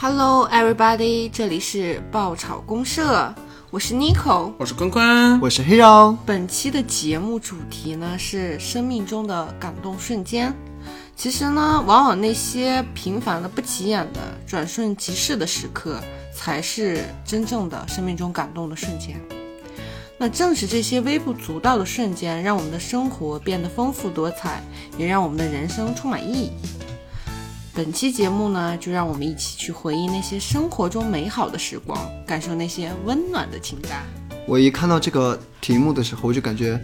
Hello, everybody！这里是爆炒公社，我是 Nico。我是坤坤，我是 Hero。本期的节目主题呢是生命中的感动瞬间。其实呢，往往那些平凡的、不起眼的、转瞬即逝的时刻，才是真正的生命中感动的瞬间。那正是这些微不足道的瞬间，让我们的生活变得丰富多彩，也让我们的人生充满意义。本期节目呢，就让我们一起去回忆那些生活中美好的时光，感受那些温暖的情感。我一看到这个题目的时候，我就感觉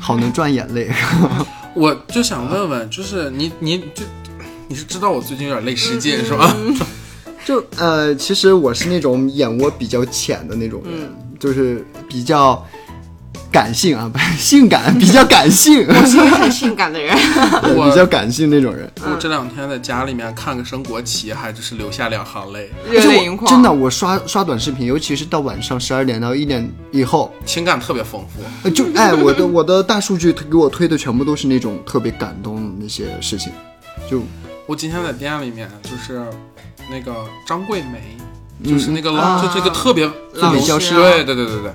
好能赚眼泪。我就想问问，就是你你就你是知道我最近有点泪失禁是吧？就呃，其实我是那种眼窝比较浅的那种人，就是比较感性啊，不 是性感，比较感性，我是一个很性感的人，我比较感性那种人。我这两天在家里面看个升国旗，还就是流下两行泪，热泪盈眶。真的，我刷刷短视频，尤其是到晚上十二点到一点以后，情感特别丰富。呃就哎，我的我的大数据给我推的全部都是那种特别感动的那些事情，就我今天在店里面就是那个张桂梅，嗯。就是那个老就这个特别老师美教师对对对对对，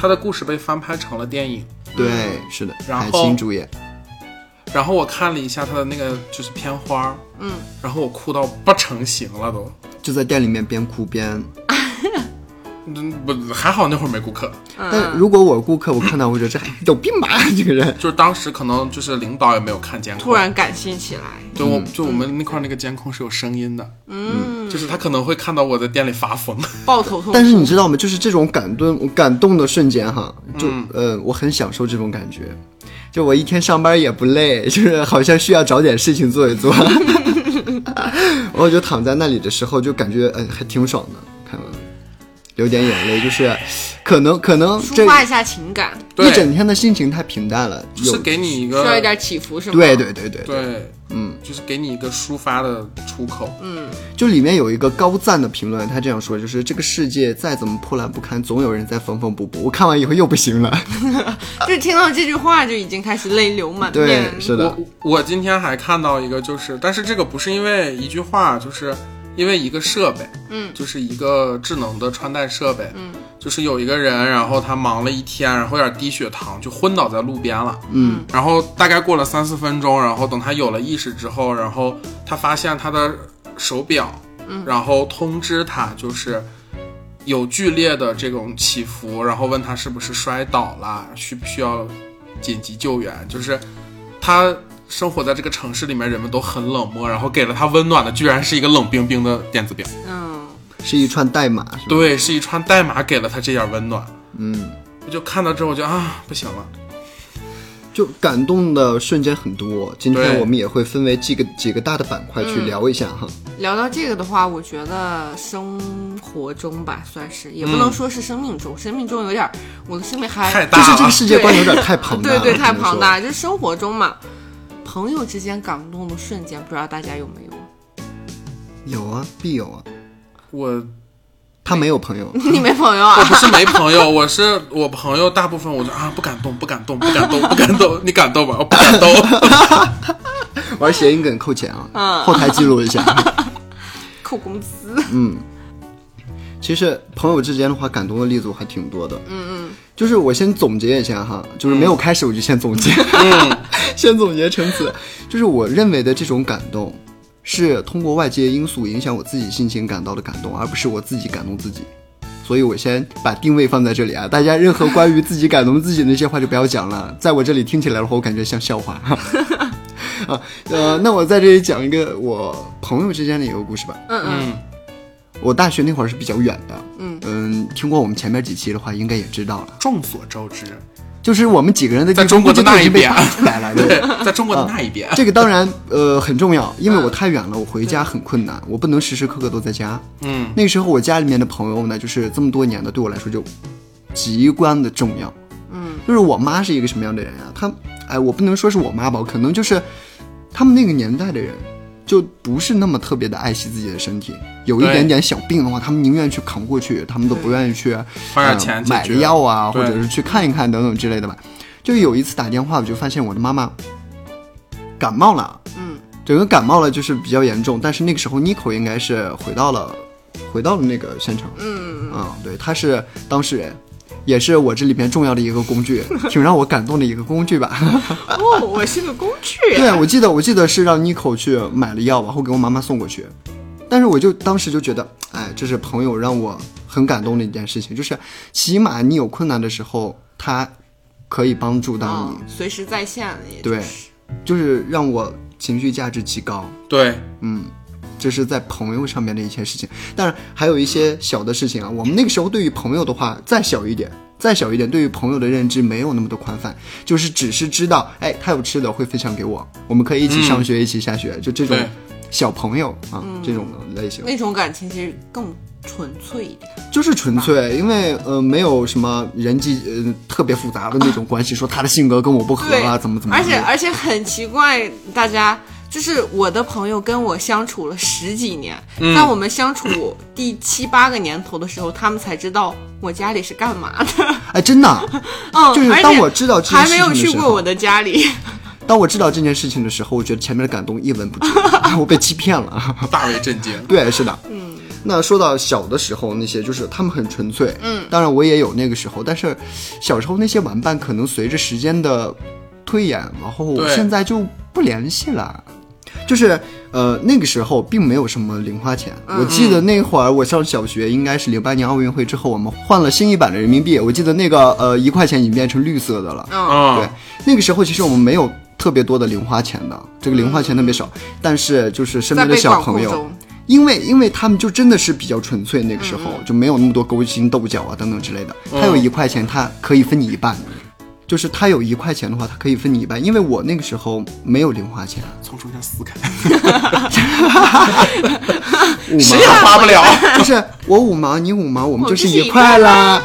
她的故事被翻拍成了电影。对，是的，然后海清主演。然后我看了一下他的那个就是片花，嗯，然后我哭到不成形了都。就在店里面边哭边，嗯，不还好那会儿没顾客，但如果我是顾客，我看到我觉得这有病吧，这个人。就是当时可能就是领导也没有看监控，突然感性起来，就我就我们那块儿那个监控是有声音的，嗯，就是他可能会看到我在店里发疯。抱头痛哭。但是你知道吗？就是这种感动感动的瞬间哈，就、嗯呃，我很享受这种感觉。就我一天上班也不累，就是好像需要找点事情做一做，我就躺在那里的时候，就感觉呃还挺爽的，流点眼泪，就是可能可能抒发一下情感，对一整天的心情太平淡了，有是给你一个需要一点起伏，是吗？对对对对对，对，嗯，就是给你一个抒发的出口。嗯，就里面有一个高赞的评论，他这样说，就是这个世界再怎么破烂不堪，总有人在缝缝补补。我看完以后又不行了，就听到这句话就已经开始泪流满面对面。，是的我，我今天还看到一个，就是，但是这个不是因为一句话，就是因为一个设备，嗯就是一个智能的穿戴设备，嗯，就是有一个人，然后他忙了一天，然后有点低血糖，就昏倒在路边了。嗯然后大概过了三四分钟，然后等他有了意识之后，然后他发现他的手表，嗯然后通知他就是有剧烈的这种起伏，然后问他是不是摔倒了，需不需要紧急救援。就是他生活在这个城市里面，人们都很冷漠，然后给了他温暖的，居然是一个冷冰冰的电子表。嗯，是一串代码，是吧？对，是一串代码给了他这点温暖。嗯，我就看到之后，我就啊，不行了。就感动的瞬间很多。今天我们也会分为几个几个大的板块去聊一下哈。聊到这个的话，我觉得生活中吧，算是也不能说是生命中，生命中有点儿，我的生命还太大了就是这个世界观有点太庞大了，对对，太庞。大，就是生活中嘛，朋友之间感动的瞬间，不知道大家有没有？有啊，必有啊。我他没有朋友，你没朋友啊？我不是没朋友，我是我朋友，大部分我就啊不敢动，不敢动，不敢动，不敢动，你敢动吗？我不敢动。玩谐音梗扣钱啊，嗯后台记录一下。扣工资。嗯，其实朋友之间的话，感动的例子我还挺多的。嗯嗯，就是我先总结一下哈，就是没有开始我就先总结，嗯，先总结成词，就是我认为的这种感动，是通过外界因素影响我自己心情感到的感动，而不是我自己感动自己。所以我先把定位放在这里啊，大家任何关于自己感动自己的那些话就不要讲了，在我这里听起来的话，我感觉像笑话。啊，呃，那我在这里讲一个我朋友之间的一个故事吧。嗯嗯嗯我大学那会儿是比较远的，嗯。嗯，听过我们前面几期的话，应该也知道了，众所周知，就是我们几个人的在中国的那一边。来了，对。在中国的那一边，这个当然呃很重要，因为我太远了，我回家很困难，我不能时时刻刻都在家。嗯。那时候我家里面的朋友呢，就是这么多年的，对我来说就极关的重要。嗯，就是我妈是一个什么样的人啊？她哎，我不能说是我妈吧，可能就是他们那个年代的人，就不是那么特别的爱惜自己的身体，有一点点小病的话，他们宁愿去扛过去，他们都不愿意去花点呃买钱解决个药啊，或者是去看一看等等之类的吧。就有一次打电话，我就发现我的妈妈感冒了，嗯，整个感冒了就是比较严重，但是那个时候 Nico 应该是回到了回到了那个县城。嗯嗯，对，他是当事人，也是我这里边重要的一个工具，挺让我感动的一个工具吧。哦，我是个工具。对，我记得我记得是让妮蔻去买了药，然后给我妈妈送过去。但是我就当时就觉得，哎，这是朋友让我很感动的一件事情，就是起码你有困难的时候，他可以帮助到你，嗯随时在线，也对就是就是让我情绪价值极高。对，嗯，这是在朋友上面的一些事情。当然还有一些小的事情啊。我们那个时候对于朋友的话，再小一点，再小一点，对于朋友的认知没有那么的宽泛，就是只是知道，哎，他有吃的会分享给我，我们可以一起上学，一起下学，就这种对小朋友啊，这种的类型。那种感情其实更纯粹一点。就是纯粹，因为呃没有什么人际呃特别复杂的那种关系，说他的性格跟我不合啊，怎么怎么样。而且而且很奇怪，大家就是我的朋友跟我相处了十几年，嗯在我们相处第七八个年头的时候，他们才知道我家里是干嘛的。哎，真的啊，嗯，就是当我知道还没有去过我，的家里，当我知道这件事情的时候，我觉得前面的感动一文不值，我被欺骗了。大为震惊。对，是的，嗯。那说到小的时候那些，就是他们很纯粹，嗯，当然我也有那个时候，但是小时候那些玩伴可能随着时间的推演，然后对现在就不联系了。就是呃，那个时候并没有什么零花钱。我记得那会儿我上小学，应该是零八年奥运会之后，我们换了新一版的人民币。我记得那个呃一块钱已经变成绿色的了。嗯，对，那个时候其实我们没有特别多的零花钱的，这个零花钱特别少，但是就是身边的小朋友。因为因为他们就真的是比较纯粹，那个时候、就没有那么多勾心斗角啊等等之类的。他有一块钱，他可以分你一半，就是他有一块钱的话，他可以分你一半。因为我那个时候没有零花钱，从中间撕开，五毛也花不了。毛就是我五毛，你五毛，我们就是一一块啦。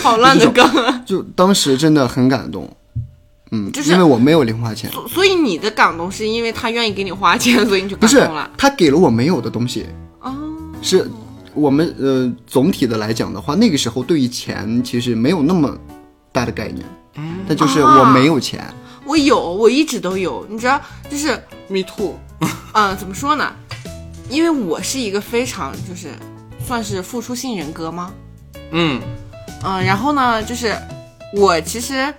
好烂的 梗啊！就当时真的很感动，嗯，就是因为我没有零花钱，所所以你的感动是因为他愿意给你花钱，所以你就感动了。他给了我没有的东西，哦，是我们呃总体的来讲的话，那个时候对于钱其实没有那么大的概念，嗯，但就是我没有钱，我有，我一直都有。你知道，就是 Me too。嗯，怎么说呢？因为我是一个非常就是算是付出性人格吗？嗯，嗯，然后呢，就是我其实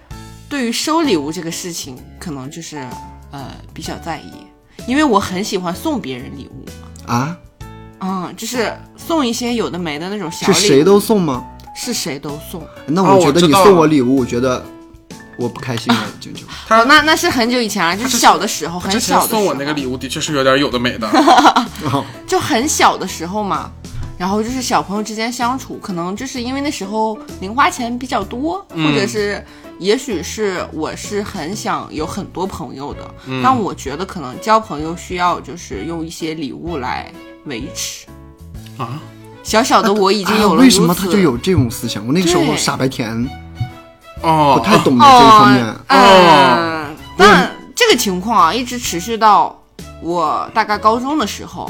对于收礼物这个事情，可能就是呃比较在意，因为我很喜欢送别人礼物。啊，嗯，就是送一些有的没的那种小礼物，是谁都送吗？是谁都送。那哦我觉得你送我礼物，我觉得我不开心了，已经就。他哦那那是很久以前了，就是小的时候，很小的时候。送我那个礼物的确是有点有的没的。就很小的时候嘛，然后就是小朋友之间相处，可能就是因为那时候零花钱比较多，嗯或者是也许是我是很想有很多朋友的，嗯但我觉得可能交朋友需要就是用一些礼物来维持。啊，小小的我已经有了、啊为什么他就？有这种思想？我那个时候对傻白甜，哦，不太懂得这个方面。嗯，但这个情况啊，一直持续到我大概高中的时候。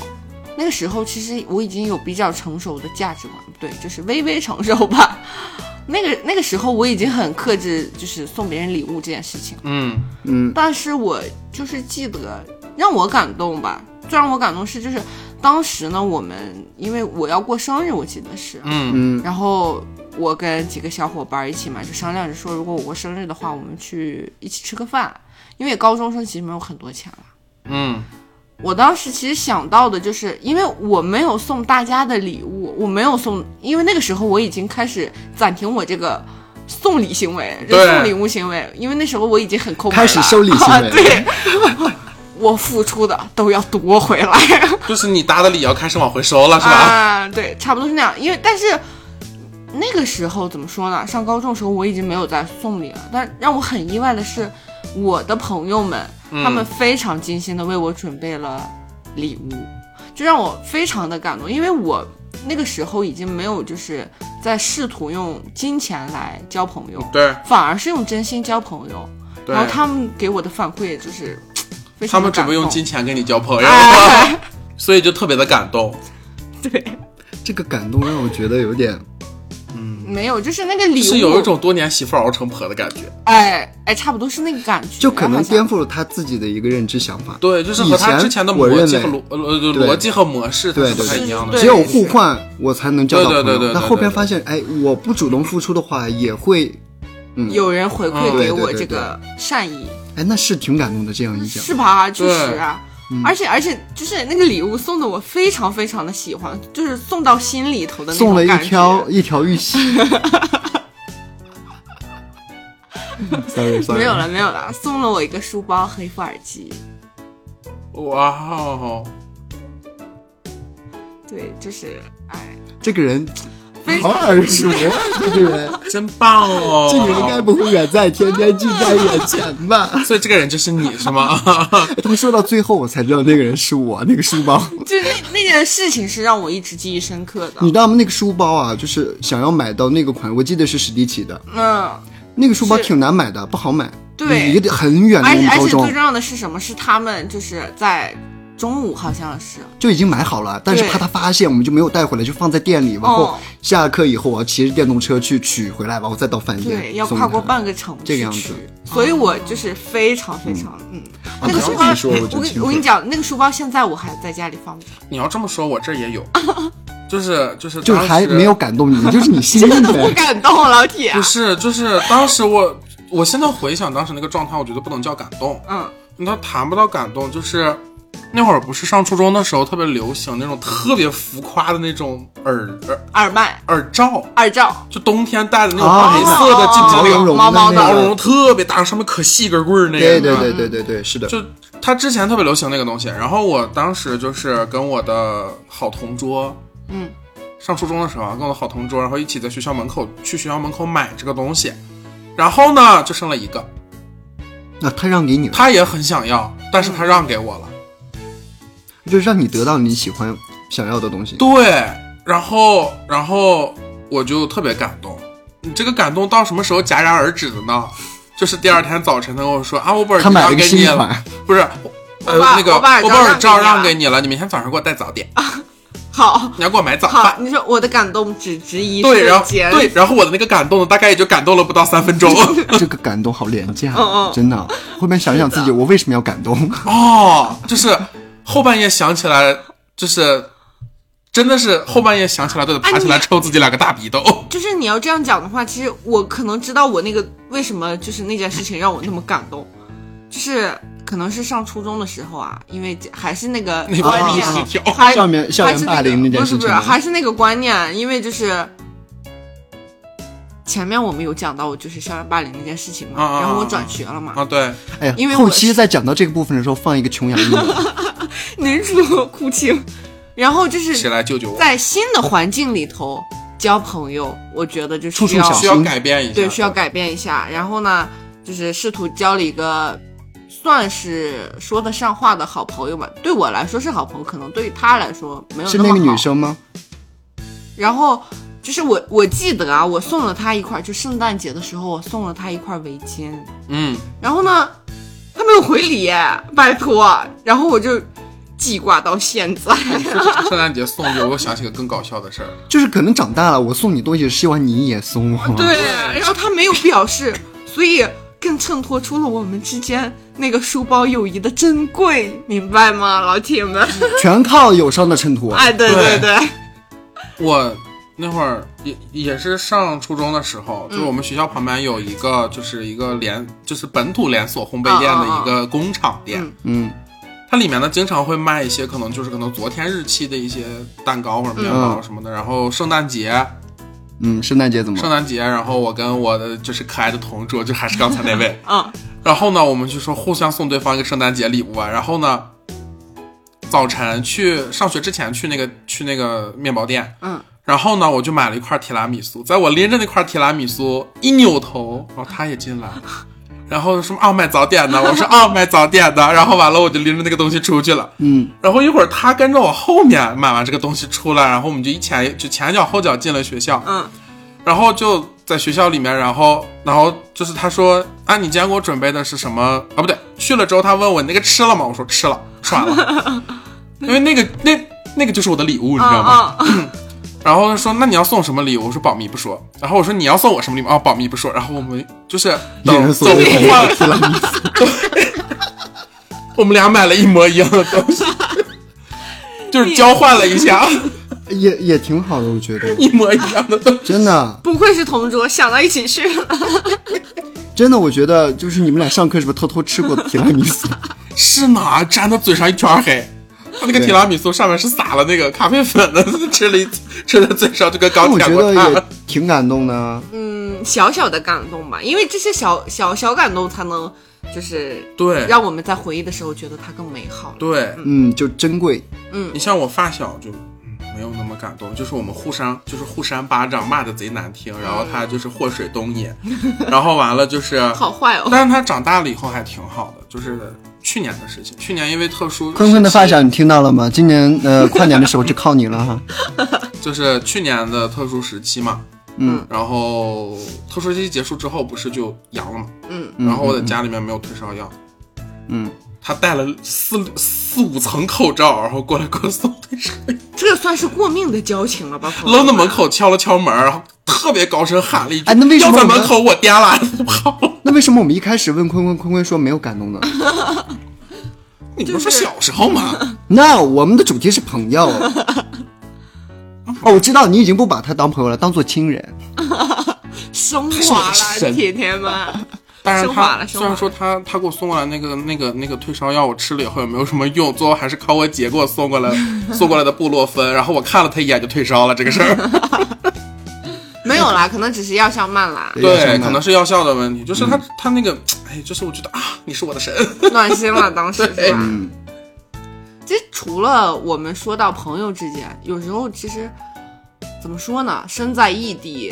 那个时候，其实我已经有比较成熟的价值观，对，就是微微成熟吧。那个那个时候，我已经很克制，就是送别人礼物这件事情。嗯嗯，但是我就是记得让我感动吧，最让我感动是就是当时呢，我们因为我要过生日，我记得是，嗯嗯然后我跟几个小伙伴一起嘛，就商量着说，如果我过生日的话，我们去一起吃个饭。因为高中生其实没有很多钱了。嗯我当时其实想到的就是，因为我没有送大家的礼物，我没有送，因为那个时候我已经开始暂停我这个送礼行为，就送礼物行为，因为那时候我已经很抠门了，开始收礼行为 了对，我付出的都要夺回来。就是你搭的礼要开始往回收了，是吧？啊，对，差不多是那样。因为但是那个时候怎么说呢？上高中的时候我已经没有再送礼了，但让我很意外的是，我的朋友们他们非常精心的为我准备了礼物，就让我非常的感动，因为我。那个时候已经没有就是在试图用金钱来交朋友，对反而是用真心交朋友。然后他们给我的反馈就是 非他们准。备用金钱跟你交朋友，哎，所以就特别的感动。对，这个感动让我觉得有点没有，就是那个礼物是有一种多年媳妇熬成婆的感觉。哎哎，差不多是那个感觉，就可能颠覆了他自己的一个认知想法。对，就是和他以前之前的我认为逻辑和逻逻辑和模式它是不太一样的。对只有互换，我才能交到朋友。对对对对对但后边发现，哎，我不主动付出的话，也会，嗯，有人回馈嗯给我这个善意，哎，那是挺感动的。这样一讲，是吧？确实对啊。而且而且，就是那个礼物送的我非常非常的喜欢，就是送到心里头的那种送了一条一条玉玺。sorry sorry，没有了没有了，送了我一个书包和一副耳机。哇哦，对，就是哎，这个人非好耳熟啊！这个人，真棒哦！这个人该不会远在天边近在眼前吧？所以这个人就是你是吗？他们说到最后，我才知道那个人是我，那个书包。就那那件事情是让我一直记忆深刻的你。知道吗？那个书包啊，就是想要买到那个款，我记得是史迪奇的，嗯，那个书包挺难买的，不好买。对离得很远的我而且而且最重要的是什么？是他们就是在中午好像是，就已经买好了，但是怕他发现，我们就没有带回来，就放在店里。然后哦。下课以后，我要骑着电动车去取回来，然后再到饭店。对，要跨过半个城这个样子。市去，所以我就是非常非常嗯，那个啊书包，我跟我跟你讲，那个书包现在我还在家里放着，你要这么说，我这也有，就是就是就是还没有感动你，就是你心真的不感动，老铁。不，是，就是当时我，我现在回想当时那个状态，我觉得不能叫感动，嗯，那谈不到感动，就是那会儿不是上初中的时候特别流行那种特别浮夸的那种耳耳耳麦、耳罩，耳罩，就冬天戴的那种哦白色的，毛茸茸毛毛的毛茸茸特别大，上面可细一根棍儿那个，对对对对对对，是的。就他之前特别流行那个东西，然后我当时就是跟我的好同桌，嗯，上初中的时候啊，跟我的好同桌，然后一起在学校门口去学校门口买这个东西，然后呢就剩了一个，那他让给你了，他也很想要，但是他让给我了，就是让你得到你喜欢想要的东西。对，然后然后我就特别感动，你这个感动到什么时候戛然而止的呢？就是第二天早晨他跟我说啊，我把耳机他买了个让给你了，新款，不是。呃我，那个我把耳罩把耳罩让给你了让给你了，你明天早上给我带早点，好。你要给我买早好饭，。你说我的感动只值一对，然后瞬间，对，然后我的那个感动呢，大概也就感动了不到三分钟。这个感动好廉价，嗯 嗯真的。后面想想自己，我为什么要感动？哦，就是后半夜想起来，就是真的是后半夜想起来都得爬起来抽自己两个大鼻窦。就是你要这样讲的话，其实我可能知道我那个为什么就是那件事情让我那么感动，就是可能是上初中的时候啊，因为还是那个那观念校园校园霸凌那件不是不是，事情吗，还是那个观念，因为就是前面我们有讲到，就是校园霸凌那件事情嘛，然后我转学了嘛，啊，对，哎呀，因为我后期在讲到这个部分的时候，放一个琼瑶音乐，女主哭泣，然后就是谁来救救我？在新的环境里头交朋友，我觉得就需要处处小需要改变一下，对需要改变一下，然后呢，就是试图交了一个算是说得上话的好朋友吧。对我来说是好朋友，可能对于他来说没有是那个女生吗？然后就是我我记得啊，我送了他一块，就圣诞节的时候我送了他一块围巾，嗯，然后呢，他没有回礼，拜托，然后我就记挂到现在。圣诞节送礼，我又想起个更搞笑的事儿。就是可能长大了，我送你东西，希望你也送我。对，然后他没有表示，所以更衬托出了我们之间那个书包友谊的珍贵，明白吗，老铁们？全靠友商的衬托。哎，对对对对，我那会儿也也是上初中的时候，就是我们学校旁边有一个，就是一个连，就是本土连锁烘焙店的一个工厂店。嗯嗯，它里面呢经常会卖一些可能就是可能昨天日期的一些蛋糕或者面包嗯什么的。然后圣诞节，嗯，圣诞节怎么圣？诞节，然后我跟我的就是可爱的同桌，就还是刚才那位，嗯 然后呢，我们就说互相送对方一个圣诞节礼物啊。然后呢，早晨去上学之前去那个去那个面包店，嗯，然后呢，我就买了一块提拉米苏，在我拎着那块提拉米苏一扭头，然后他也进来了，然后什么啊买早点的，我说啊买早点的，然后完了我就拎着那个东西出去了，嗯，然后一会儿他跟着我后面买完这个东西出来，然后我们就一前就前脚后脚进了学校，嗯。然后就在学校里面，然后然后就是他说啊，你今天给我准备的是什么？啊？不对，去了之后他问我你那个吃了吗？我说吃了，吃完了，因为那个那那个就是我的礼物，你知道吗？然后他说那你要送什么礼物？我说保密不说。然后我说你要送我什么礼物？哦，保密不说。然后我们就是等走送一个换，提拉米苏。我们俩买了一模一样的东西，就是交换了一下也也挺好的，我觉得，一模一样的东西。真的不愧是同桌，想到一起去了。真的，我觉得就是你们俩上课是不是偷偷吃过提拉米苏？是呢，粘到嘴上一圈黑。他那个提拉米苏上面是撒了那个咖啡粉的，吃了一吃在嘴上就跟刚我觉得舔过炭也。挺感动的。嗯，小小的感动吧，因为这些小小小感动才能就是对让我们在回忆的时候觉得它更美好。对，嗯，就珍贵。嗯你像我发小就。嗯没有那么感动，就是我们互扇就是互扇巴掌，骂的贼难听，然后他就是祸水东引，然后完了就是，好坏哦，但是他长大了以后还挺好的，就是去年的事情，去年因为特殊，坤坤的发小，你听到了吗？今年呃 跨年的时候就靠你了哈。就是去年的特殊时期嘛，嗯，然后特殊时期结束之后不是就阳了嘛，嗯，然后我在家里面没有退烧药，嗯，他戴了四四五层口罩，然后过来给我送 这算是过命的交情了吧？扔到门口敲了敲门，然后特别高声喊了一句：“哎那为什么门口我颠了跑。那为什么我们一开始问坤坤，坤坤说没有感动呢？” 你不是说小时候吗？那我们的主题是朋友。哦，我知道你已经不把他当朋友了，当做亲人。升华了，铁铁们。但是他虽然说他他给我送过来那个那个那个退烧药，我吃了以后也没有什么用，最后还是靠我姐给我送过来 送过来的布洛芬，然后我看了他一眼就退烧了这个事儿。没有啦，可能只是药效慢啦，对，可能是药效的问题，就是他、他那个，哎，就是我觉得啊，你是我的神。暖心了当时 对是吧？嗯，其实除了我们说到朋友之间，有时候其实怎么说呢？身在异地，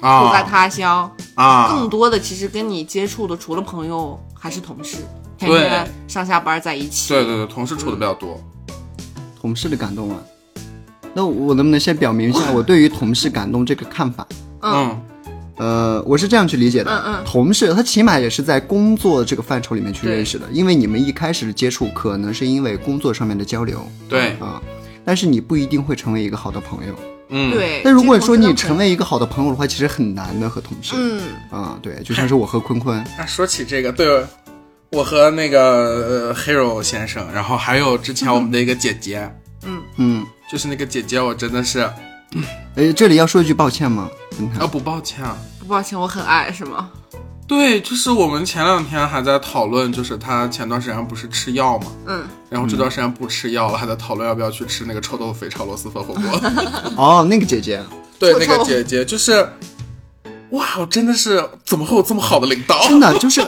啊。住在他乡，啊，更多的其实跟你接触的除了朋友还是同事，天对。天上下班在一起。对对对，同事处的比较多。同事的感动啊。那我能不能先表明一下 我对于同事感动这个看法？嗯。呃，我是这样去理解的，嗯嗯同事他起码也是在工作这个范畴里面去认识的，因为你们一开始的接触可能是因为工作上面的交流。对，啊，但是你不一定会成为一个好的朋友。嗯，对。那如果说你成为一个好的朋友的话，其实很难的和同事。嗯，啊，对，就像是我和坤坤，那，说起这个，对我和那个呃 Hero 先生，然后还有之前我们的一个姐姐，嗯嗯，就是那个姐姐，我真的是哎，这里要说一句抱歉吗？嗯啊不抱歉啊。不抱歉，我很爱是吗？对，就是我们前两天还在讨论，就是他前段时间不是吃药嘛，嗯，然后这段时间不吃药了，还在讨论要不要去吃那个臭豆腐肥炒螺蛳粉火锅。哦，那个姐姐，对，臭那个姐姐就是，哇，我真的是怎么会有这么好的领导？真的就是，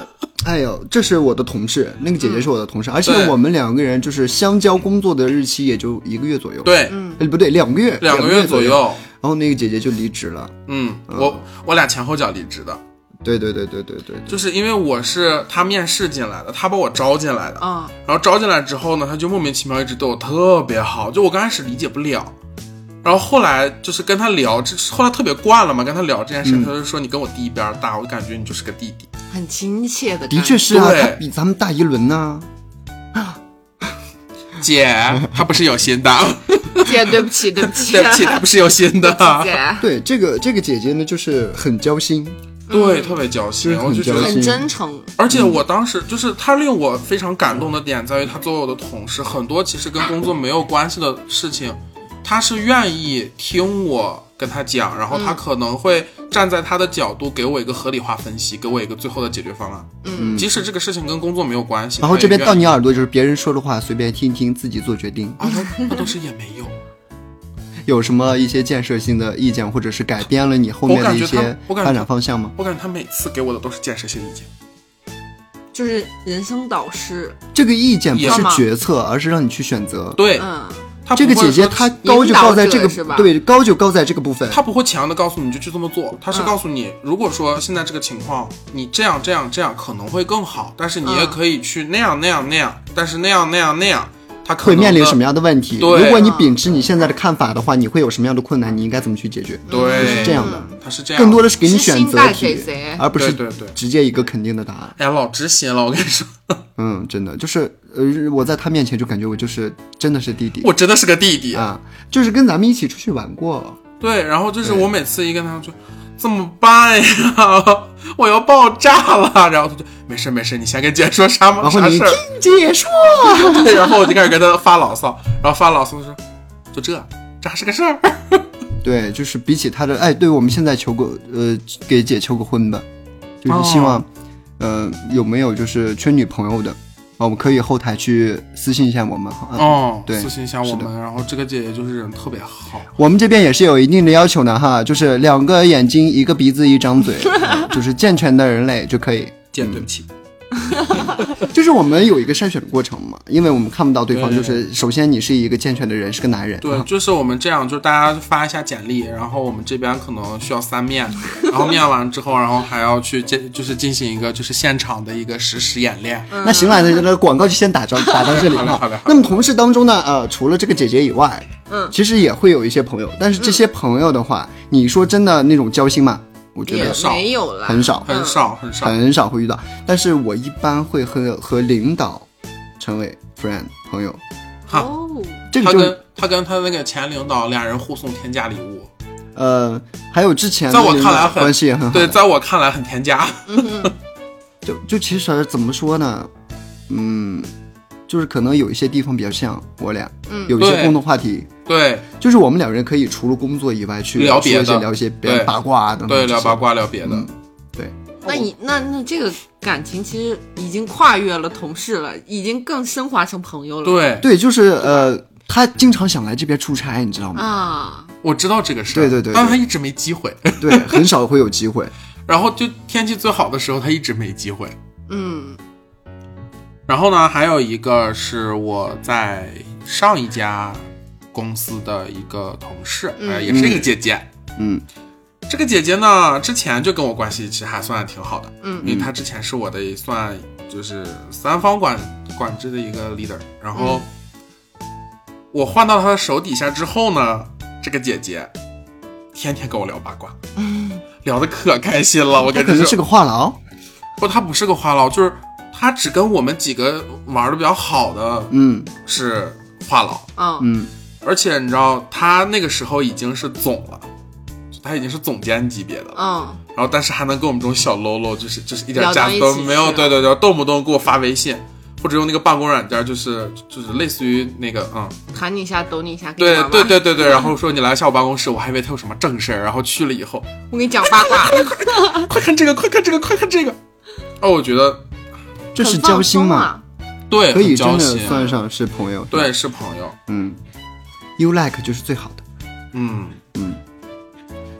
哎呦，这是我的同事，那个姐姐是我的同事，而且我们两个人就是相交工作的日期也就一个月左右，，对，哎，不对，两个月，两个。月左右。然后那个姐姐就离职了，嗯，我我俩前后脚离职的，对对对对对对，就是因为我是他面试进来的，他把我招进来的，啊、然后招进来之后呢，他就莫名其妙一直对我特别好，就我刚开始理解不了，然后后来就是跟他聊，这后来特别惯了嘛，跟他聊这件事，嗯他就说你跟我弟一边儿大，我就感觉你就是个弟弟。很亲切的。的确是啊，他比咱们大一轮呢。啊姐，他不是有心的，姐，对不起，对不起，对不起，他不是有心的。姐，对，这个这个姐姐呢，就是很交心，对，特别交心，我就觉得很真诚。而且我当时就是他令我非常感动的点在于，他作为我的同事，很多其实跟工作没有关系的事情，他是愿意听我跟他讲，然后他可能会站在他的角度给我一个合理化分析，给我一个最后的解决方案。嗯，即使这个事情跟工作没有关系，然后这边到你耳朵就是别人说的话随便听听，自己做决定。啊，那那都是也没有。有什么一些建设性的意见，或者是改变了你后面的一我感觉他些我感觉发展方向吗？我感觉他每次给我的都是建设性意见。就是人生导师。这个意见不是决策，而是让你去选择。对，嗯，这个姐姐她高就高在这个对高就高在这个部分。她不会强的告诉你就去这么做，她是嗯告诉你，如果说现在这个情况，你这样这样这样可能会更好，但是你也嗯可以去那样那样那样，但是那样那样那样，他会面临什么？样的问题？对如果你秉持你现在的看法的话，你会有什么样的困难？你应该怎么去解决？对，是这样的，他是这样，更多的是给你选择题，而不是对对对直接一个肯定的答案。哎呀，老知心了，我跟你说，嗯，真的就是呃，我在他面前就感觉我就是真的是弟弟我真的是个弟弟。啊，就是跟咱们一起出去玩过，对，然后就是我每次一跟他说怎么办呀，我要爆炸了，然后他就没事没事，你先跟姐说啥啥事儿？姐说，对，然后我就开始跟他发牢骚，然后发牢骚说就这，这还是个事儿。对，就是比起他的，哎，对我们现在求个呃，给姐求个婚吧，就是希望，呃，有没有就是缺女朋友的，啊，我们可以后台去私信一下我们哈。啊哦，对私信一下我们，然后这个姐姐就是人特别好，我们这边也是有一定的要求的哈，就是两个眼睛、一个鼻子、一张嘴，啊 就是健全的人类就可以。姐对不起，就是我们有一个筛选的过程嘛，因为我们看不到对方，就是首先你是一个健全的人，是个男人，对，啊就是我们这样，就是大家发一下简历，然后我们这边可能需要三面，然后面完之后，然后还要去进，就是进行一个就是现场的一个实时演练。那行了，那那广告就先打着 打到这里了好嘞好嘞。那么同事当中呢，呃，除了这个姐姐以外，嗯。其实也会有一些朋友，但是这些朋友的话，你说真的那种交心嘛，我觉也得少没有了，很少很少很少，很少会遇到。但是我一般会和和领导成为 friend 朋友，哈，哦，他这个就跟他跟他那个前领导俩人互送天价礼物，呃，还有之前在我看来很关系也很好，对，在我看来很天价。就就其实怎么说呢，嗯，就是可能有一些地方比较像我俩，嗯。有一些共同话题，对。就是我们两人可以除了工作以外去聊别的。说一些聊一些别对的八卦啊等等对，聊八卦聊别的。嗯，对，那你那那这个感情其实已经跨越了同事了，已经更升华成朋友了。对，对，就是呃，他经常想来这边出差，你知道吗？啊，我知道这个事对对对。但是他一直没机会。对，很少会有机会。然后就天气最好的时候，他一直没机会。嗯然后呢，还有一个是我在上一家公司的一个同事，嗯呃，也是一个姐姐。嗯这个姐姐呢，之前就跟我关系其实还算挺好的，嗯因为她之前是我的算就是三方管管制的一个 leader。然后我换到她的手底下之后呢，这个姐姐天天跟我聊八卦，聊的可开心了。我跟你说，他可能是个话痨。不，她不是个话痨，就是她只跟我们几个玩的比较好的嗯。是话痨，嗯。嗯，而且你知道，他那个时候已经是总了，他已经是总监级别的了。嗯。然后但是还能跟我们这种小喽啰，就是就是一点架子都没有，对对对，动不动给我发微信，或者用那个办公软件，就是就是类似于那个嗯，喊你一下，抖你一下，对对对对对，然后说你来一下我办公室，我还以为他有什么正事儿，然后去了以后，我给你讲八卦，快看这个，快看这个，快看这个，哦，我觉得这是交心嘛，啊。对，可以真的算上是朋友。对，是朋友，嗯，you like 就是最好的。嗯嗯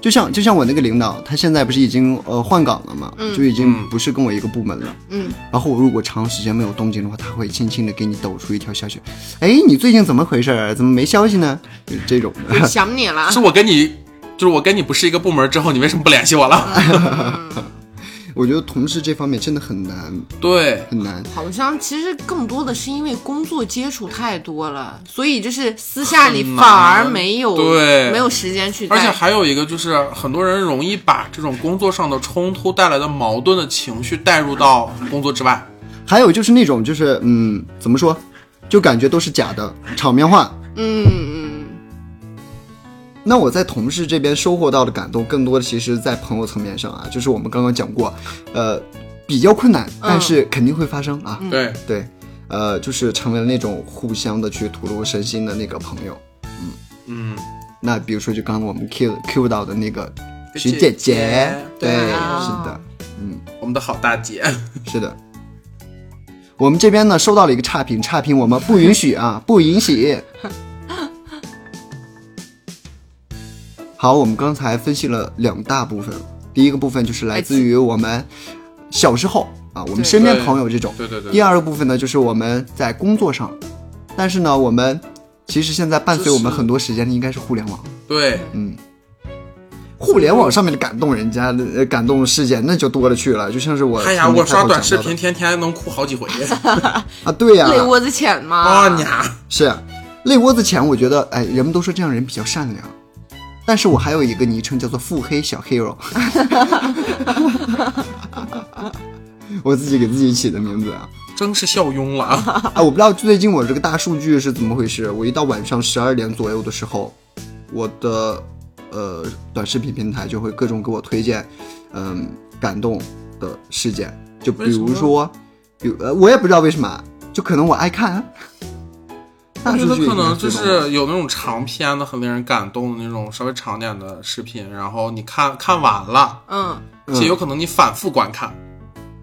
就像就像我那个领导，他现在不是已经呃换岗了嘛，嗯就已经嗯不是跟我一个部门了。嗯，然后我如果长时间没有动静的话，他会轻轻的给你抖出一条消息，哎，你最近怎么回事儿？怎么没消息呢？就是这种的。想你了 是。我跟你，就是我跟你不是一个部门之后，你为什么不联系我了？我觉得同事这方面真的很难对，很难。好像其实更多的是因为工作接触太多了，所以就是私下里反而没有对没有时间去而且还有一个就是，很多人容易把这种工作上的冲突带来的矛盾的情绪带入到工作之外。还有就是那种就是嗯，怎么说，就感觉都是假的场面话。嗯嗯那我在同事这边收获到的感动，更多的其实在朋友层面上啊，就是我们刚刚讲过，呃，比较困难，但是肯定会发生啊。对，对，呃，就是成为了那种互相的去吐露身心的那个朋友。嗯嗯，那比如说，就刚刚我们 Q Q 到的那个徐姐姐姐，对，对啊是的，嗯我们的好大姐，是的。我们这边呢收到了一个差评，差评我们不允许啊，不允许。好，我们刚才分析了两大部分，第一个部分就是来自于我们小时候啊，我们身边朋友这种。对对对，第二个部分呢，就是我们在工作上，但是呢，我们其实现在伴随我们很多时间的应该是互联网。对，嗯互联网上面的感动人家的呃感动事件那就多了去了，就像是我哎呀，我刷短视频，天天能哭好几回。啊，对呀、泪窝子浅嘛。啊娘！是泪窝子浅，我觉得哎，人们都说这样人比较善良，但是我还有一个昵称叫做腹黑小 hero，我自己给自己起的名字啊。真是笑晕了啊！啊，我不知道最近我这个大数据是怎么回事。我一到晚上十二点左右的时候，我的呃短视频平台就会各种给我推荐，嗯、感动的事件，就比如说，比如呃我也不知道为什么，就可能我爱看。我觉得可能就是有那种长篇的、很令人感动的那种稍微长点的视频，然后你看看完了，嗯，且有可能你反复观看，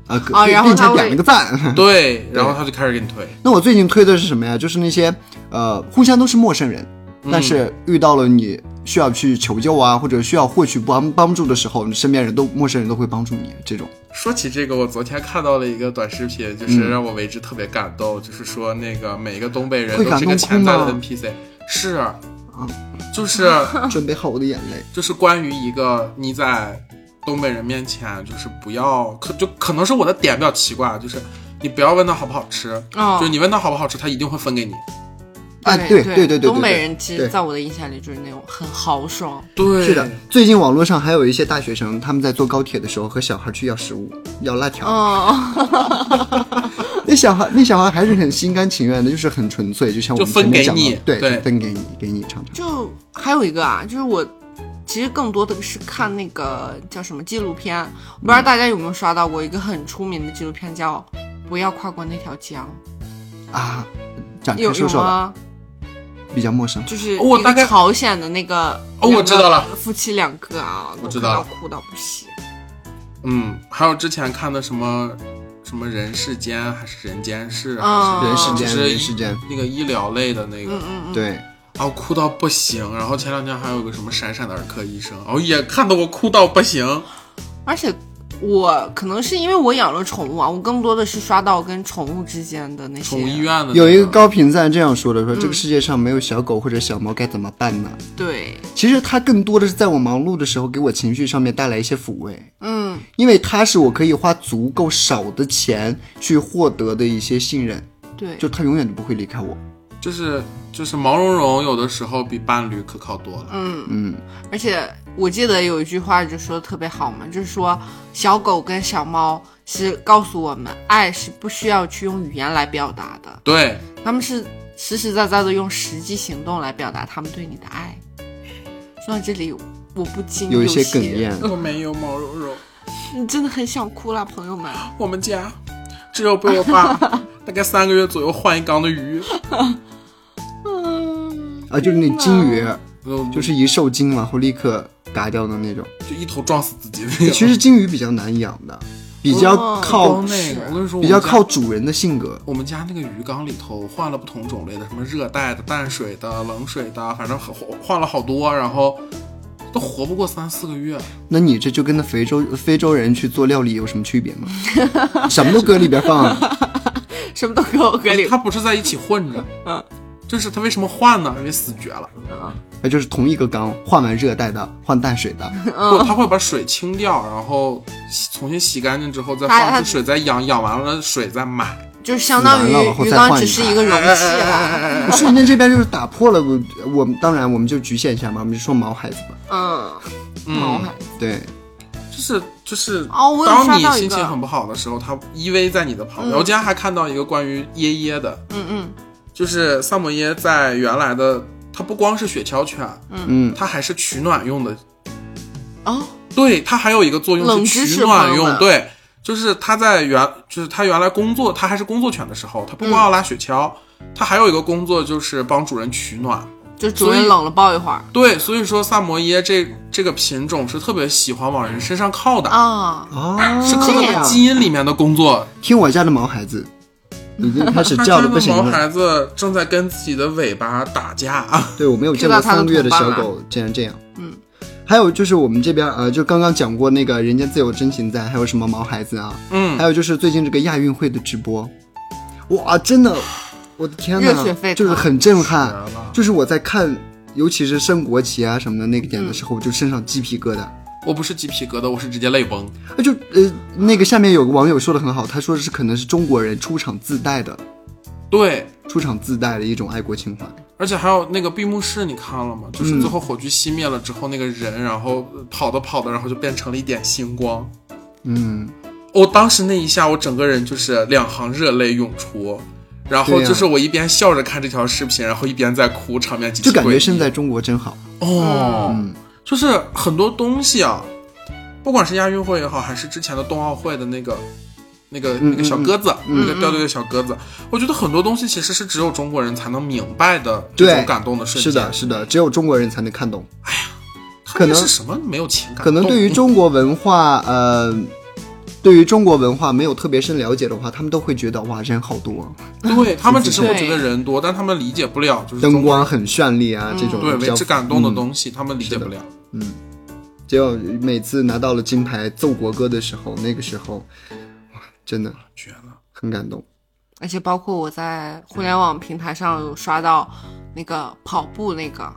啊，可啊并并且然后他点了个赞。对，然后他就开始给你推。那我最近推的是什么呀？就是那些呃，互相都是陌生人，但是遇到了你需要去求救啊，或者需要获取帮帮助的时候，你身边人都陌生人都会帮助你。这种说起这个，我昨天看到了一个短视频，就是让我为之特别感动，就是说那个每一个东北人都是个潜在的 NPC，是。啊，就是 准备好我的眼泪。就是关于一个你在东北人面前，就是不要可就可能是我的点比较奇怪，就是你不要问他好不好吃，哦。就是你问他好不好吃，他一定会分给你。啊对对对对对对东北人其实在我的印象里就是那种很豪爽，对，是的，最近网络上还有一些大学生，他们在坐高铁的时候和小孩去要食物，要辣条。哦，那小孩，那小孩还是很心甘情愿的，就是很纯粹，就像我们分前面讲的给你对，对就分给你，给你尝尝。就还有一个啊，就是我其实更多的是看那个叫什么纪录片，我不知道大家有没有刷到过一个很出名的纪录片叫《不要跨过那条江啊，展》，有有开说说吧，吗？比较陌生。就是一我大概朝鲜的那个，哦我知道了，夫妻两个啊，我知道了哭到不行。嗯，还有之前看的什么什么人世间还是人间世，啊人世间，人世间，那个医疗类的那个，嗯嗯嗯，对，啊，我哭到不行。然后前两天还有个什么闪闪的儿科医生，哦，也看得我哭到不行。而且我可能是因为我养了宠物啊，我更多的是刷到跟宠物之间的那些宠物医院的、有一个，高频赞这样说的：说嗯这个世界上没有小狗或者小猫该怎么办呢？对，其实它更多的是在我忙碌的时候，给我情绪上面带来一些抚慰，嗯，因为它是我可以花足够少的钱去获得的一些信任，对，就它永远都不会离开我。就是就是毛茸茸，有的时候比伴侣可靠多了。嗯，嗯，而且我记得有一句话就说的特别好嘛，就是说小狗跟小猫是告诉我们，爱是不需要去用语言来表达的，对，他们是实实在在的用实际行动来表达他们对你的爱。说到这里，我不禁有一些些哽咽。我没有毛茸茸，你真的很想哭啦，朋友们。我们家只有被我爸 大概三个月左右换一缸的鱼，啊，就是那金鱼，就就是一受惊然后立刻嘎掉的那种。就一头撞死自己那种。其实金鱼比较难养的，比较哦靠光那个，我跟你说，比较靠主人的性格。我们家那个鱼缸里头换了不同种类的，什么热带的、淡水的、冷水的，反正换换了好多，然后都活不过三四个月。那你这就跟那非洲非洲人去做料理有什么区别吗？什么都搁里边放，什么都给我搁里。它不是在一起混着，嗯，就是它为什么换呢？因为死绝了啊，那就是同一个缸换完热带的，换淡水的。不，它会把水清掉，然后重新洗干净之后再它它放出水，再养，养完了水再买。就是相当于鱼缸只是一个容器了。瞬间这边就是打破了我我们当然我们就局限一下嘛，我们就说毛孩子吧。嗯，毛孩。对，就是就是，哦我有当你心情很不好的时候，它依偎在你的旁边。我今天还看到一个关于耶耶的，嗯嗯就是萨摩耶在原来的，它不光是雪橇犬，嗯，它还是取暖用的。哦，对，它还有一个作用是取暖用。对，就是它在原，就是它原来工作，它还是工作犬的时候，它不光要拉雪橇，它还有一个工作就是帮主人取暖。就主人冷了抱一会儿对，所以说萨摩耶这这个品种是特别喜欢往人身上靠的，啊。哦，是可能这样基因里面的工作。听我家的毛孩子已经开始叫的不行了。孩子正在跟自己的尾巴打架。对我没有见过三个月的小狗竟然这样。嗯，还有就是我们这边呃，就刚刚讲过那个人间自有真情在，还有什么毛孩子啊，嗯还，有就是最近这个亚运会的直播，哇，真的，我的天呐热血沸腾就是很震撼。就是我在看，尤其是升国旗啊什么的那个点的时候，我就身上鸡皮疙瘩。我不是鸡皮疙瘩，我是直接泪崩。那就呃，那个下面有个网友说的很好，他说的是可能是中国人出场自带的，对，出场自带的一种爱国情怀。而且还有那个闭幕式，你看了吗？就是嗯最后火炬熄灭了之后，那个人然后跑着跑着，然后就变成了一点星光。嗯，我当时那一下，我整个人就是两行热泪涌出，然后就是我一边笑着看这条视频，然后一边在哭，场面极其就感觉身在中国真好。哦。嗯就是很多东西啊，不管是亚运会也好，还是之前的冬奥会的那个。那个嗯那个小鸽子，嗯那个掉队的小鸽子，我觉得很多东西其实是只有中国人才能明白的这种感动的瞬间。是的，是的，只有中国人才能看懂。哎呀可能是什么没有情感？可能对于 中国文化，呃，对于中国文化没有特别深了解的话，他们都会觉得哇，人好多，对他们只是会觉得人多，但他们理解不了就是灯光很绚丽啊，这种对为之感动的嗯东西，他们理解不了。结果每次拿到了金牌奏国歌的时候，那个时候，哇，真的绝了！很感动。而且包括我在互联网平台上有刷到那个跑步那个，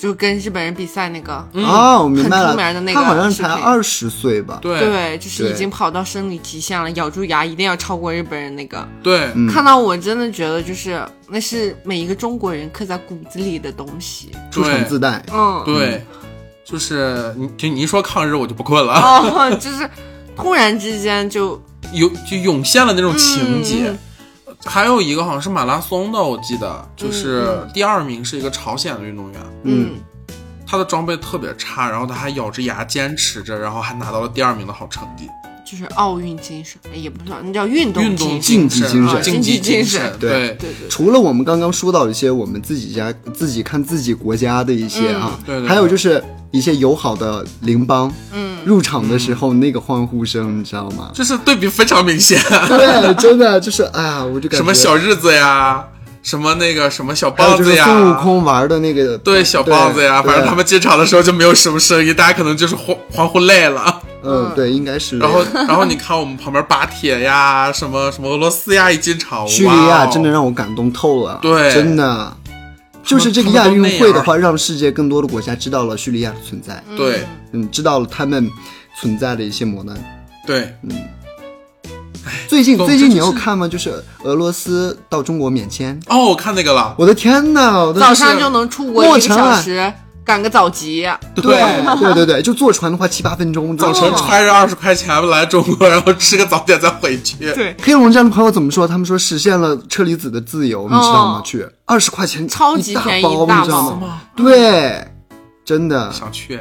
就跟日本人比赛那个，嗯。哦，我明白了，很出名的那个他好像才二十岁吧？对。对，就是已经跑到生理极限了，咬住牙一定要超过日本人那个。对，嗯。看到我真的觉得就是那是每一个中国人刻在骨子里的东西。出场自带。嗯，对，就是你就你一说抗日，我就不困了，哦，就是突然之间就有就涌现了那种情节。嗯还有一个好像是马拉松的，我记得就是嗯。第二名是一个朝鲜的运动员，嗯。他的装备特别差，然后他还咬着牙坚持着，然后还拿到了第二名的好成绩。就是奥运精神，哎也不算，那叫运动运动精神。竞技精神啊竞技精神神，对对对对，除了我们刚刚说到一些我们自己家自己看自己国家的一些啊，嗯对对还有就是一些友好的邻邦，嗯，入场的时候那个欢呼声，你知道吗？就是对比非常明显。对，真的就是哎呀，我就感觉什么小日子呀，什么那个什么小棒子呀，孙悟空玩的那个，对小棒子呀，反正他们进场的时候就没有什么声音，大家可能就是欢欢呼累了。嗯，对，应该是。然后，然后你看我们旁边巴铁呀，什么什么俄罗斯呀，一进场，叙利亚真的让我感动透了，对真的。就是这个亚运会的话，让世界更多的国家知道了叙利亚的存在，对嗯，知道了他们存在的一些磨难。对，嗯最近最近你有看吗？就是俄罗斯到中国免签，哦，我看那个了，我的天呐，我的早上就能出国一个莫尘啊小时，赶个早集。对对。对对，就坐船的话七八分钟，早晨晨揣着二十块钱来中国，然后吃个早点再回去。对，黑龙江的朋友怎么说？他们说实现了车厘子的自由，你知道吗？哦。去二十块钱超级大便宜包，你知道吗？对，真的。想去，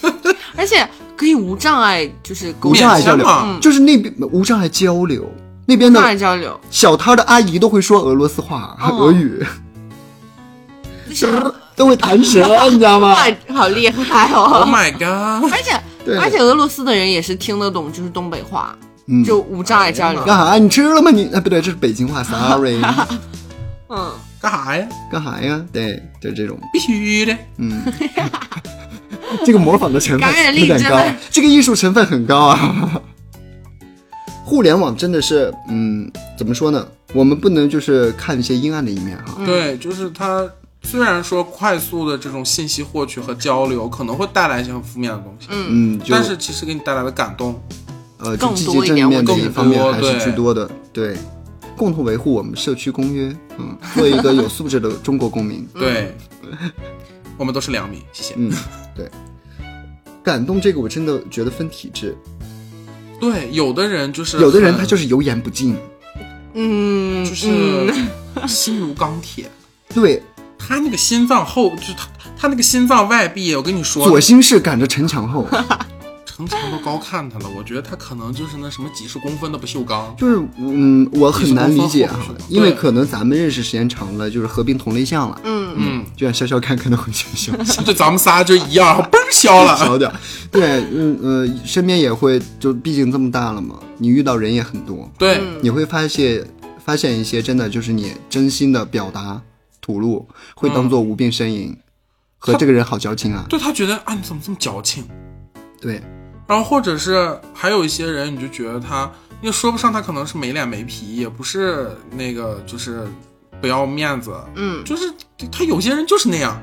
而且可以无障碍，就是无障碍交流就是那边无障碍交流，那边无障碍的交流，小摊的阿姨都会说俄罗斯话、哦。俄语，就是都会弹舌，你知道吗？哇，好厉害哦 Oh 哦！my god！而且而且俄罗斯的人也是听得懂，就是东北话，嗯，就无障碍交流。干啥？你吃了吗？你啊，不对，这是北京话，sorry。嗯，干啥呀？干啥呀？对，就这种，必须的。嗯，这个模仿的成分有点高，这个艺术成分很高啊。互联网真的是，嗯，怎么说呢？我们不能就是看一些阴暗的一面哈。对，就是它虽然说快速的这种信息获取和交流可能会带来一些很负面的东西，嗯，但是其实给你带来的感动，呃，积极正多一点面的一方面还是居多的。对，共同维护我们社区公约，嗯，做一个有素质的中国公民。对，我们都是良民，谢谢。嗯，对，感动这个我真的觉得分体质，对，有的人就是有的人他就是油盐不进，嗯，就是嗯心如钢铁，对，他那个心脏后，就他他那个心脏外壁，我跟你说，左心室赶着城墙后，城墙都高看他了，我觉得他可能就是那什么几十公分的不锈钢。就是嗯，我很难理解啊因为可能咱们认识时间长了，就是合并同类项了，嗯，嗯，就像潇潇看可能会觉得小对，咱们仨就一样，嘣儿消了。消掉，对，嗯呃，身边也会，就毕竟这么大了嘛，你遇到人也很多，对，你会发现发现一些真的就是你真心的表达吐露，会当做无病呻吟，和这个人好矫情啊，对他觉得啊，你怎么这么矫情？对，然后或者是还有一些人，你就觉得他，也说不上他可能是没脸没皮，也不是那个就是不要面子，嗯，就是他有些人就是那样，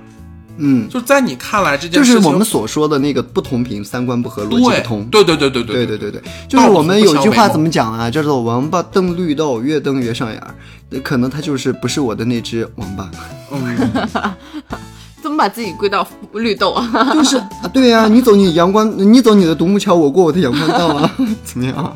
嗯，就在你看来这件就事情，是我们所说的那个不同频、三观不合、逻辑对不通。对对对对对对对对对，就是我们有句话怎么讲啊？叫做“王八瞪绿豆，越瞪越上眼儿”。可能他就是不是我的那只王八，嗯，怎么把自己归到绿豆啊？就是啊，对呀、你走你阳光，你走你的独木桥，我过我的阳关道啊，怎么样啊？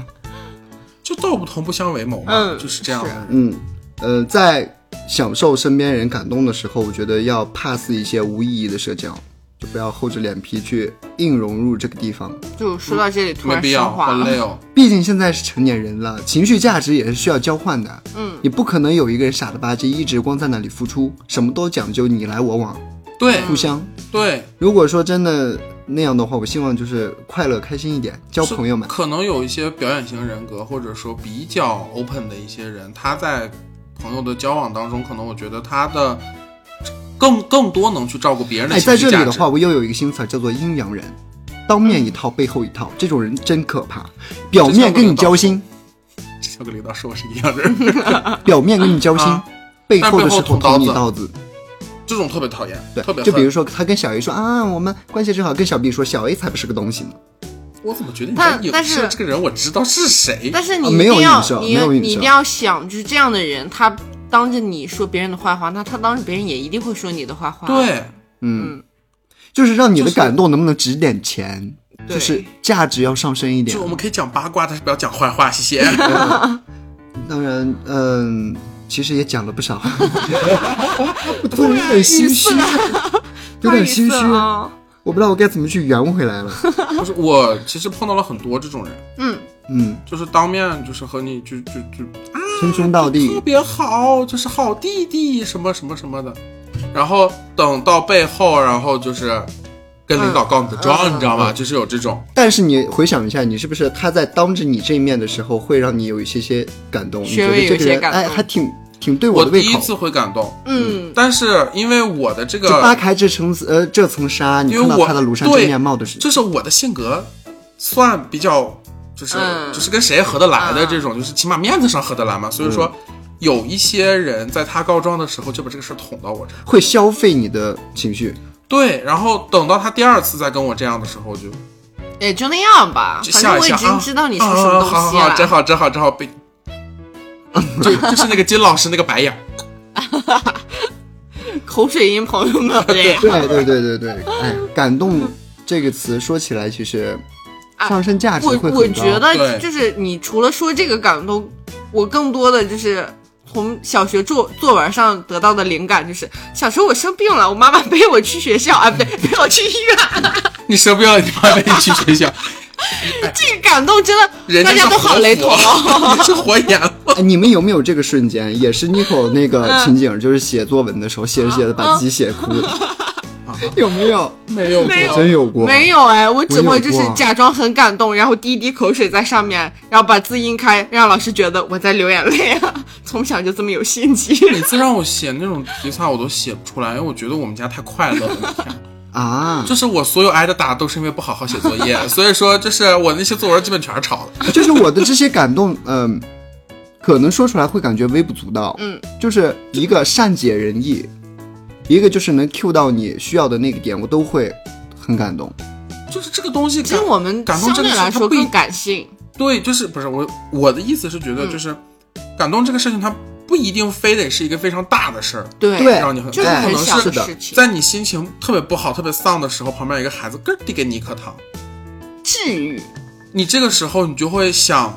就道不同不相为谋嘛，嗯就是这样。嗯，呃，在享受身边人感动的时候，我觉得要 pass 一些无意义的社交。就不要厚着脸皮去硬融入这个地方。就说到这里，突然没必要，升华了。很累哦。毕竟现在是成年人了，情绪价值也是需要交换的。嗯，你不可能有一个人傻了吧唧，一直光在那里付出，什么都讲究你来我往，对互相。对，如果说真的那样的话，我希望就是快乐开心一点，交朋友们。可能有一些表演型人格，或者说比较 open 的一些人，他在朋友的交往当中，可能我觉得他的更更多能去照顾别人的哎。在这里的话，我又有一个新词儿叫做阴阳人，当面一套，背后一套，这种人真可怕。表面跟你交心，这个领导说我是一样的人 表面跟你交心啊，背后的但背后时候捅你刀子。这种特别讨厌，对特别，就比如说，说他跟小 A 说啊，我们关系真好，跟小 B 说小 A 才不是个东西呢。我怎么觉得你这个人，我知道是谁。但是你啊没有一定要你没有影射你一定要想，就是这样的人，他当着你说别人的坏话，那他当着别人也一定会说你的坏话。，对，嗯，就是让你的感动能不能值点钱，对就是价值要上升一点就。我们可以讲八卦，但是不要讲坏话，谢谢。当然，嗯，其实也讲了不少，我突然有点心虚，有点心虚，啊。我不知道我该怎么去圆回来了。就是我其实碰到了很多这种人，嗯，嗯，就是当面就是和你就就就称兄道弟。特，别好，就是好弟弟什么什么什么的，然后等到背后，然后就是跟领导告你的状，嗯你知道吗？就是有这种，但是你回想一下，你是不是他在当着你这一面的时候，会让你有一些些感动？你觉稍微有得这个人一些感动。哎，还挺挺对我的胃口。我第一次会感动，嗯，但是因为我的这个扒，开这层呃这层纱，你因为我看到他的庐山真对面貌的时候，就是我的性格算比较，就是、嗯就是跟谁合得来的嗯这种，就是起码面子上合得来嘛。所以说，有一些人在他告状的时候就把这个事儿捅到我这。会消费你的情绪。对，然后等到他第二次再跟我这样的时候，就也就那样吧。就反正我已笑一下啊经知道你是啊什么东好好好，真好真好真好被，就就是那个金老师那个白眼儿，口水音，朋友们，对对对对对对，哎，感动这个词说起来，其实上升价值我会很高。我觉得就是你除了说这个感动，我更多的就是从小学作作文上得到的灵感，就是小时候我生病了，我妈妈背我去学校，啊，不对，背我去医院。你生病了，你妈背你去学校，这个感动真的，人家大家都好雷同哦。你 是活眼你们有没有这个瞬间，也是 Nico 那个嗯情景，就是写作文的时候，写着写着把自己写哭了，有没有？没有没有真有过。没有哎，我只会就是假装很感动，然后滴滴口水在上面，然后把字印开，让老师觉得我在流眼泪啊。从小就这么有心机。每次让我写那种题材，我都写不出来，因为我觉得我们家太快乐了。啊，就是我所有挨的打都是因为不好好写作业，所以说就是我那些作文基本全是抄的。就是我的这些感动，嗯、可能说出来会感觉微不足道，嗯，就是一个善解人意，一个就是能 cue 到你需要的那个点，我都会很感动。就是这个东西其实，我们感动这个相对事它不一来说更感性。对，就是不是我我的意思是觉得嗯就是、感动这个事情，它不一定非得是一个非常大的事儿，对。对让你很就是哎很小可能是是的。事情，在你心情特别不好、特别丧的时候，旁边有一个孩子咯递给你一颗糖，治愈。你这个时候你就会想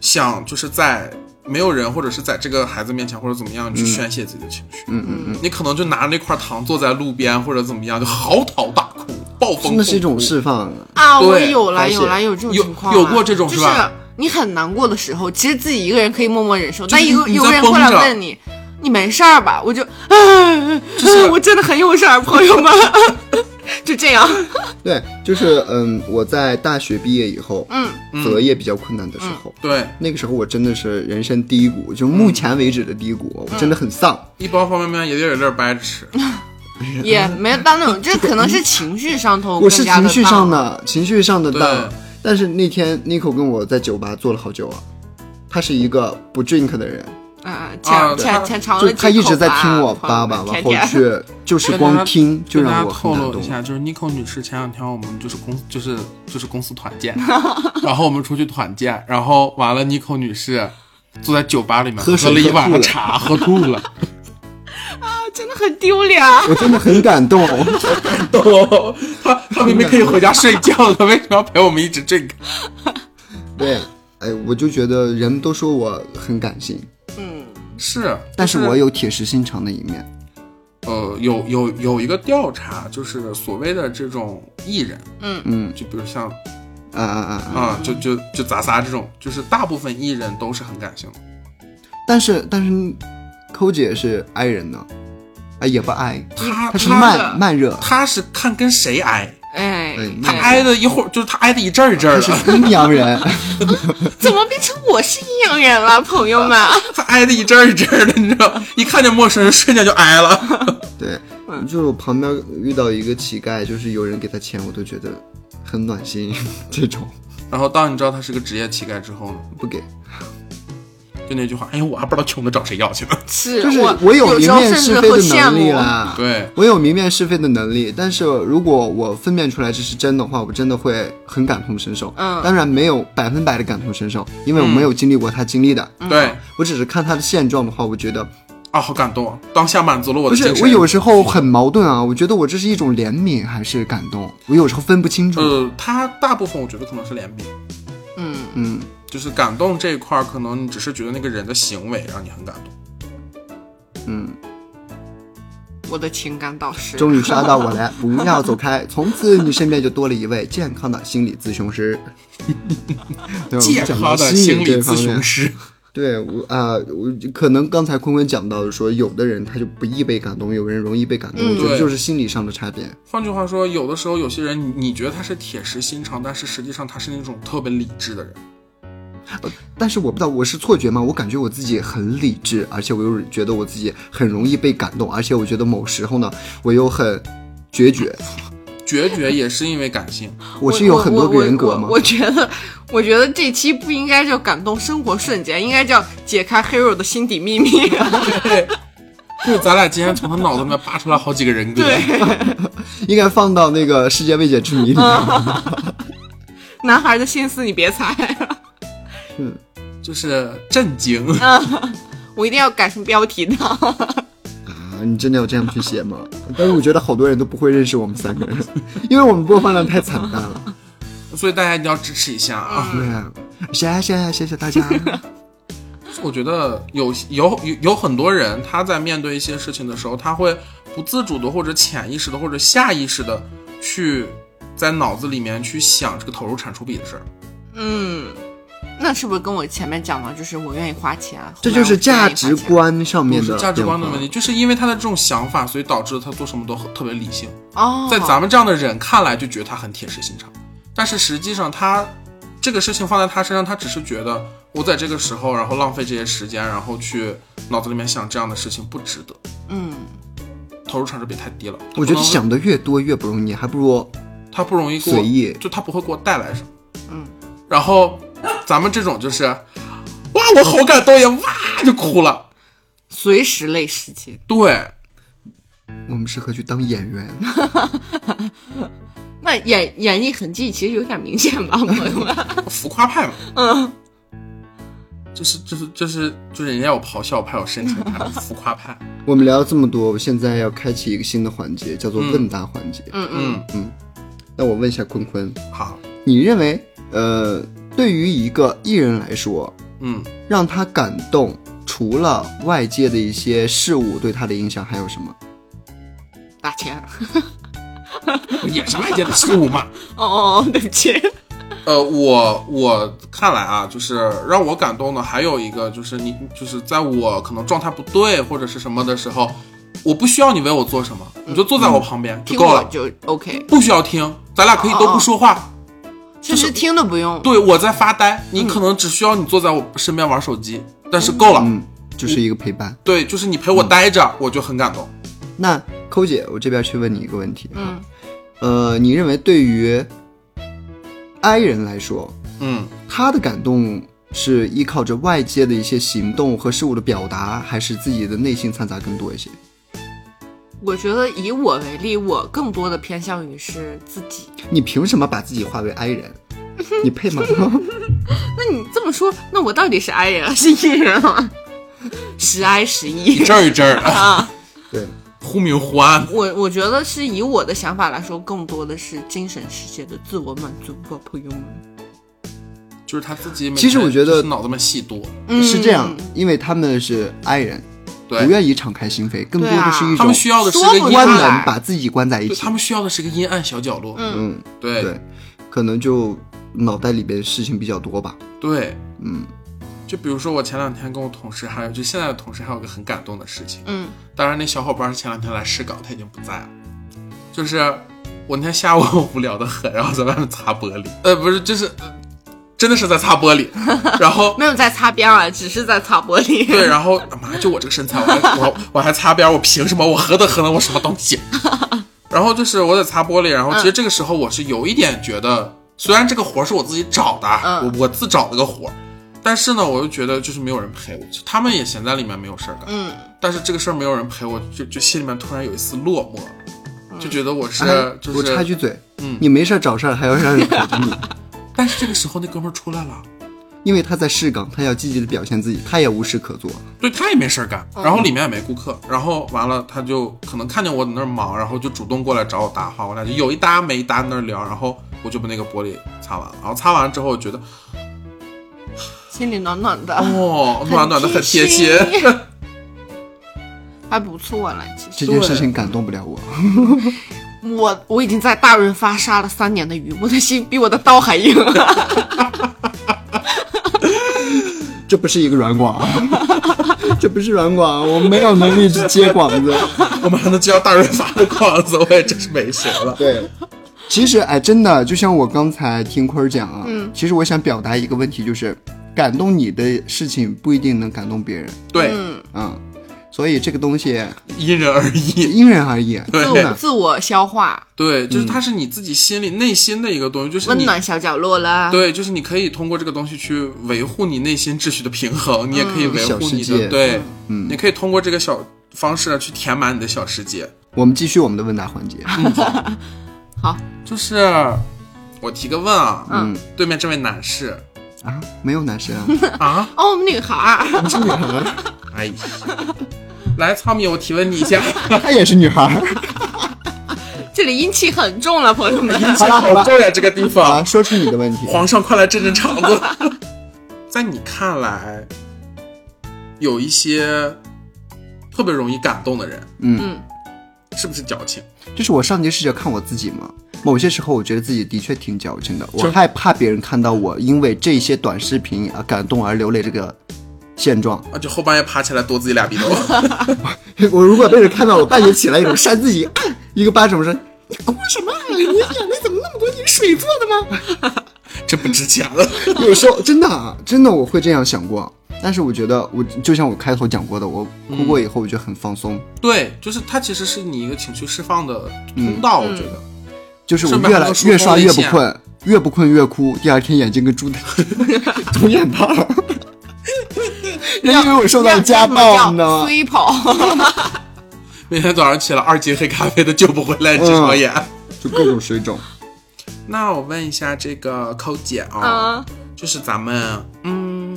想，就是在没有人或者是在这个孩子面前或者怎么样，你去宣泄自己的情绪。嗯嗯嗯，你可能就拿着那块糖坐在路边或者怎么样，就嚎啕大哭，暴风真的是一种释放。啊，我对有来有来有这种有情况啊、有过这种就是吧你很难过的时候，其实自己一个人可以默默忍受，就是但一个有个人过来问你，你没事儿吧？我就，哎，是 我真的很有事儿，朋友们，就这样，对，就是嗯，我在大学毕业以后，嗯，择业比较困难的时候，对，那个时候我真的是人生低谷，就目前为止的低谷，我真的很丧。一包方便面也得有点掰着吃。也没有到那种，这可能是情绪上头我是情绪上，的，情绪上的对。荡。但是那天 Nico 跟我在酒吧坐了好久啊，他是一个不 drink 的人，嗯，啊浅对浅浅尝就了他一直在听我叭叭，然后去就是光听就让我家透。露一下，就是 Nico 女士前两天我们就是公就是就是公司团建，然后我们出去团建，然后完了 Nico 女士坐在酒吧里面喝了一晚上茶，喝吐了。真的很丢脸。我真的很感动，哦，他他明明可以回家睡觉了，为什么要陪我们一直 drink？对，哎，我就觉得人都说我很感性，嗯，是，但是我有铁石心肠的一面。呃，有有有一个调查，就是所谓的这种艺人，嗯嗯就比如像啊啊啊啊！啊，就就就咱仨这种，就是大部分艺人都是很感性的。但是但是，抠姐是 I 人呢，啊也不挨他他是他慢慢热，他是看跟谁挨，哎哎，他哎挨的一会儿就是他挨的一阵儿一阵儿的，是阴阳人。怎么变成我是阴阳人了，朋友们？他挨的一阵儿一阵儿的，你知道，一看见陌生人瞬间就挨了。对，嗯就是我旁边遇到一个乞丐，就是有人给他钱，我都觉得很暖心。这种然后当你知道他是个职业乞丐之后呢，不给，就那句话，哎呀，我还不知道穷的找谁要去呢。是就是我我有有时候明辨甚至会是非的能力羡慕。啦。对，我有明辨是非的能力，但是如果我分辨出来这是真的话，我真的会很感同身受。嗯当然没有百分百的感同身受，因为我没有经历过他经历的。对我只是看他的现状的话，我觉得啊，好感动，啊！当下满足了我不是的精神。我有时候很矛盾啊。我觉得我这是一种怜悯还是感动，我有时候分不清楚。呃，他大部分我觉得可能是怜悯，嗯，嗯，就是感动这一块儿，可能你只是觉得那个人的行为让你很感动。嗯，我的情感导师。终于刷到我了，不要走开，从此你身边就多了一位健康的心理咨询师。健康的心理咨询师，对我啊、我可能刚才坤坤讲到的说，有的人他就不易被感动，有人容易被感动，我觉得就是心理上的差别。换句话说，有的时候有些人你你觉得他是铁石心肠，但是实际上他是那种特别理智的人。但是我不知道我是错觉吗？我感觉我自己很理智，而且我又觉得我自己很容易被感动，而且我觉得某时候呢，我又很决绝。决绝也是因为感性，我是有很多个人格吗我我我？我觉得，我觉得这期不应该叫感动生活瞬间，应该叫解开 hero 的心底秘密。对，就是咱俩今天从他脑子里面扒出来好几个人格。对，应该放到那个世界未解之谜里面。男孩的心思你别猜，就是震惊。我一定要改成标题的。啊，你真的要这样去写吗？但是我觉得好多人都不会认识我们三个人，因为我们播放量太惨淡了。所以大家一定要支持一下啊！对啊，谢谢谢谢大家。我觉得有有有有很多人，他在面对一些事情的时候，他会不自主的或者潜意识的或者下意识的去在脑子里面去想这个投入产出比的事儿。嗯，那是不是跟我前面讲的，就是我愿意花钱，这就是价值观上面的价值观的问题。就是因为他的这种想法，所以导致他做什么都很特别理性。哦，在咱们这样的人看来，就觉得他很铁石心肠，但是实际上他这个事情放在他身上，他只是觉得我在这个时候，然后浪费这些时间，然后去脑子里面想这样的事情不值得，嗯，投入产出比太低了。我觉得想的越多越不容易，还不如他不容易随意。就他不会给我带来什么。嗯，然后咱们这种就是，哇，我好感动呀，哇就哭了。随时泪世界。对，我们适合去当演员。那演演绎痕迹其实有点明显吧，朋友们。浮夸派嘛，嗯，就是就是就是就是人家有咆哮派，有深情派，浮夸派。我们聊了这么多，我现在要开启一个新的环节，叫做问答环节。嗯嗯，嗯，那我问一下坤坤，好，你认为，呃，对于一个艺人来说，嗯。让他感动，除了外界的一些事物对他的影响，还有什么？打钱。也是外界的事物嘛。哦哦哦，对不起。呃，我我看来啊，就是让我感动的还有一个，就是你就是在我可能状态不对或者是什么的时候，我不需要你为我做什么，你就坐在我旁边就够了，就 OK，不需要听，咱俩可以都不说话。甚至听都不用。对，我在发呆，你可能只需要你坐在我身边玩手机，但是够了。嗯，就是一个陪伴。对，就是你陪我待着，我就很感动。那抠姐，我这边去问你一个问题，嗯，呃，你认为对于 I 人来说，嗯，他的感动是依靠着外界的一些行动和事物的表达，还是自己的内心掺杂更多一些？我觉得以我为例，我更多的偏向于是自己。你凭什么把自己划为 I 人？你配吗？那你这么说，那我到底是 I 人还是 E 人啊？时 I 时一 E 阵儿一阵儿的，啊！对，忽明忽暗。我我觉得是以我的想法来说，更多的是精神世界的自我满足吧，朋友们。就是他自己其实我觉得脑子里面戏多，嗯，是这样，因为他们是 I 人，对不愿意敞开心扉，更多的是一种他们需要的是一个阴关门，把自己关在一起他。们需要的是一个阴暗小角落。嗯嗯，对对，可能就脑袋里边事情比较多吧。对，嗯，就比如说我前两天跟我同事，还有就现在的同事，还有个很感动的事情。嗯当然，那小伙伴是前两天来试岗，他已经不在了。就是我那天下午 无聊的很，然后在外面擦玻璃，呃，不是，就是呃真的是在擦玻璃。然后没有在擦边啊，只是在擦玻璃。对，然后妈，就我这个身材，我还我我还擦边，我凭什么？我何德何能？我什么东西？然后就是我在擦玻璃，然后其实这个时候我是有一点觉得，虽然这个活儿是我自己找的，嗯我我自找了个活儿，但是呢，我又觉得就是没有人陪我，他们也闲在里面没有事儿干，嗯，但是这个事儿没有人陪我，就就心里面突然有一丝落寞，就觉得我是、哎就是，我插句嘴，嗯你没事儿找事儿，还要让人陪着你，但是这个时候那哥们儿出来了。因为他在试岗，他要积极的表现自己，他也无事可做。对他也没事儿干，然后里面也没顾客，然后完了他就可能看见我在那儿忙，然后就主动过来找我搭话，我俩就有一搭没一搭在那儿聊，然后我就把那个玻璃擦完了，然后擦完之后我觉得心里暖暖的，哦，暖暖的很贴心，还不错了。其实。这件事情感动不了我，我我已经在大润发杀了三年的鱼，我的心 比我的刀还硬。这不是一个软广，这不是软广，我没有能力去接广子。我马上就要大润发的广子，我也真是没谁了。对，其实哎，真的就像我刚才听坤儿讲啊，嗯，其实我想表达一个问题，就是感动你的事情不一定能感动别人，对，嗯，嗯，所以这个东西因人而异。因人而异。对。自我自我消化，对，就是它是你自己心里内心的一个东西，就是温暖小角落啦。对，就是你可以通过这个东西去维护你内心秩序的平衡，你也可以维护你的对，嗯。你可以通过这个小方式去填满你的小世界。我们继续我们的问答环节。好，就是我提个问啊，嗯。对面这位男士。啊，没有男生啊，啊，哦，女孩儿，你是女孩儿，哎呀，来，糙米，我提问你一下，她也是女孩儿。这里阴气很重了，朋友们。阴 气好，重呀这个地方，，说出你的问题。皇上快来镇镇场子。在你看来，有一些特别容易感动的人，嗯，嗯，是不是矫情？就是我上级视角看我自己嘛。某些时候，我觉得自己的确挺矫情的，我害怕别人看到我因为这些短视频而感动而流泪这个现状。啊，就后半夜爬起来剁自己俩鼻头。我如果被人看到我半夜起来以后扇自己、啊一个巴掌，我说你哭什么？你眼泪怎么那么多？你是水做的吗？这不值钱了。有时候真的啊真的我会这样想过，但是我觉得我就像我开头讲过的，我哭过以后我觉得很放松，对，就是它其实是你一个情绪释放的通道，我觉得。就是我越来越刷越不困，越不困越哭，第二天眼睛跟猪肿眼泡。人以为我受到家暴，你知道吗？飞跑，每天早上起来二斤黑咖啡都救不回来这双眼。就各种水肿。那我问一下这个寇姐啊，啊，就是咱们嗯，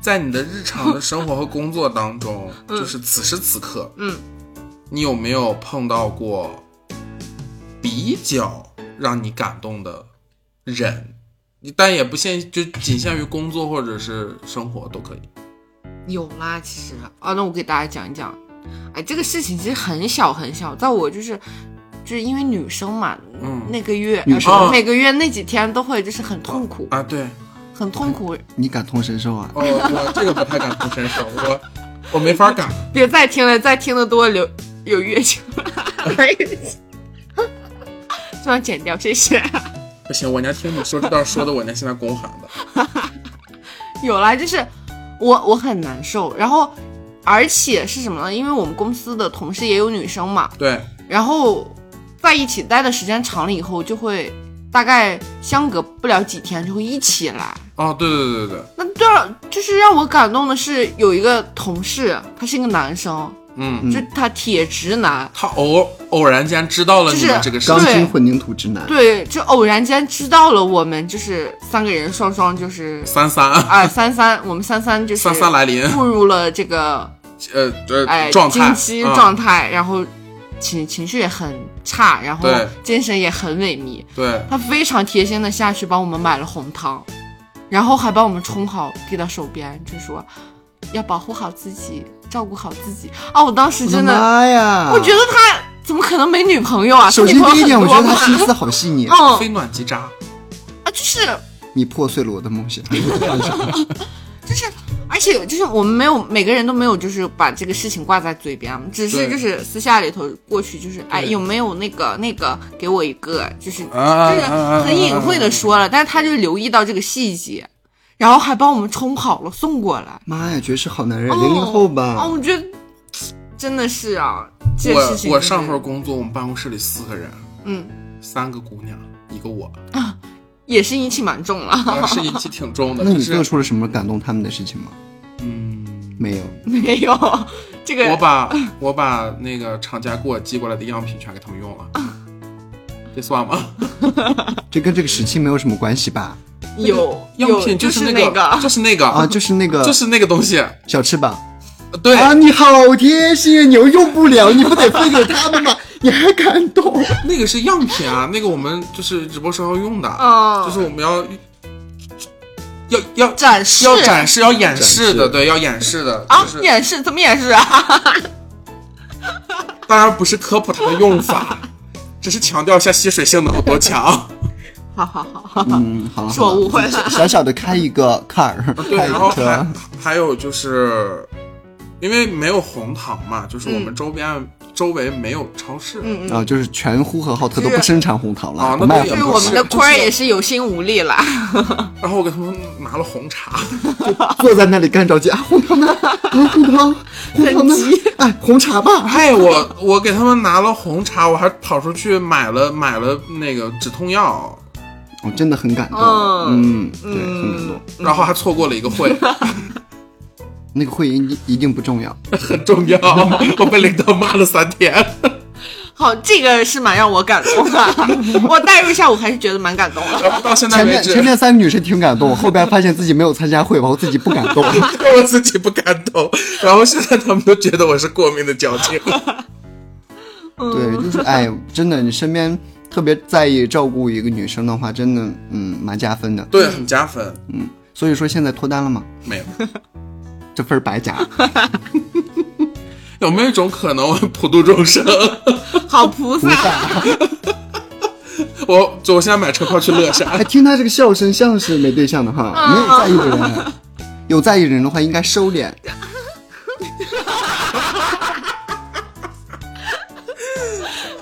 在你的日常的生活和工作当中，就是此时此刻，嗯，你有没有碰到过比较让你感动的人？但也不限，就仅限于工作或者是生活都可以。有啦，其实啊，那我给大家讲一讲。哎，这个事情其实很小很小，在我就是就是因为女生嘛，嗯那个月女生呃每个月那几天都会就是很痛苦，啊，对，很痛苦。你感同身受啊？哦，我这个不太感同身受，我我没法感。别再听了，再听的多留有月经，这段剪掉，谢谢。不行，我娘听你说这段说的，我娘现在宫寒的。有啦，就是我我很难受，然后而且是什么呢？因为我们公司的同事也有女生嘛，对，然后在一起待的时间长了以后，就会大概相隔不了几天就会一起来。哦，对对对对对，那对了，就是让我感动的是有一个同事，他是一个男生，嗯，就他铁直男，他偶偶然间知道了你们这个事钢，筋混凝土直男。对，就偶然间知道了我们就是三个人双双就是三三。啊三三，我们三三就是三三来临，步入了这个呃呃哎状态。经期啊状态，然后情情绪也很差，然后精神也很萎靡。对，他非常贴心的下去帮我们买了红汤，然后还帮我们冲好递到手边，就说要保护好自己，照顾好自己。哦，我当时真的，妈呀！我觉得他怎么可能没女朋友啊？首先第一点，我觉得他心思好细腻，嗯非暖即渣。啊，就是你破碎了我的梦想。就是，而且就是我们没有每个人都没有就是把这个事情挂在嘴边，只是就是私下里头过去就是哎有没有那个那个给我一个就是啊就是很隐晦的说了，但是他就留意到这个细节，然后还帮我们冲好了送过来。妈呀，绝世好男人，哦零零后哦，吧？我觉得真的是啊，这我我上份工作，我们办公室里四个人，嗯三个姑娘，一个我啊，也是阴气蛮重了，啊是阴气挺重的。那你就是做出了什么感动他们的事情吗？嗯，没有。没有这个我把 我把那个厂家给我寄过来的样品全给他们用了，这算吗？这跟这个时期没有什么关系吧？有样有就是那个就是那个啊，就是那个，就是那个东西。小翅膀对，啊！你好贴心，你又用不了，你不得分给他们吗？你还感动？那个是样品啊，那个我们就是直播时候要用的，啊就是我们要要要展示要展示要演示的，对，要演示的，啊就是演示怎么演示啊？当然不是科普它的用法，只是强调一下吸水性能有多强。好好好，嗯，好了，是我误会了小小的开一个 car，对，然后还还有就是，因为没有红糖嘛，就是我们周边、周围没有超市。嗯嗯。啊，就是全呼和浩特都不生产红糖了，啊那对我们的就是坤儿也是有心无力了，然后我给他们拿了红茶，坐在那里干着急啊，红糖呢？啊，红糖，红糖呢？哎，红茶吧。哎，我我给他们拿了红茶，我还跑出去买了买了那个止痛药，我真的很感动，嗯嗯，对，很感动。然后还错过了一个会，那个会一定一定不重要，很重要，我被领导骂了三天。好，这个是蛮让我感动的。我代入一下，我还是觉得蛮感动的。到现在为止前面前，面三个女生挺感动，后边发现自己没有参加会吧，我自己不感动。我自己不感动，然后现在他们都觉得我是过命的矫情。对，就是哎，真的，你身边特别在意照顾一个女生的话，真的，嗯，蛮加分的。对，很加分。嗯所以说现在脱单了吗？没有，这分白加。有没有一种可能，我普度众生？好菩萨，我就我现在买车票去乐山哎，，听他这个笑声，像是没对象的哈，没有在意的人。有在意的人的话，应该收敛。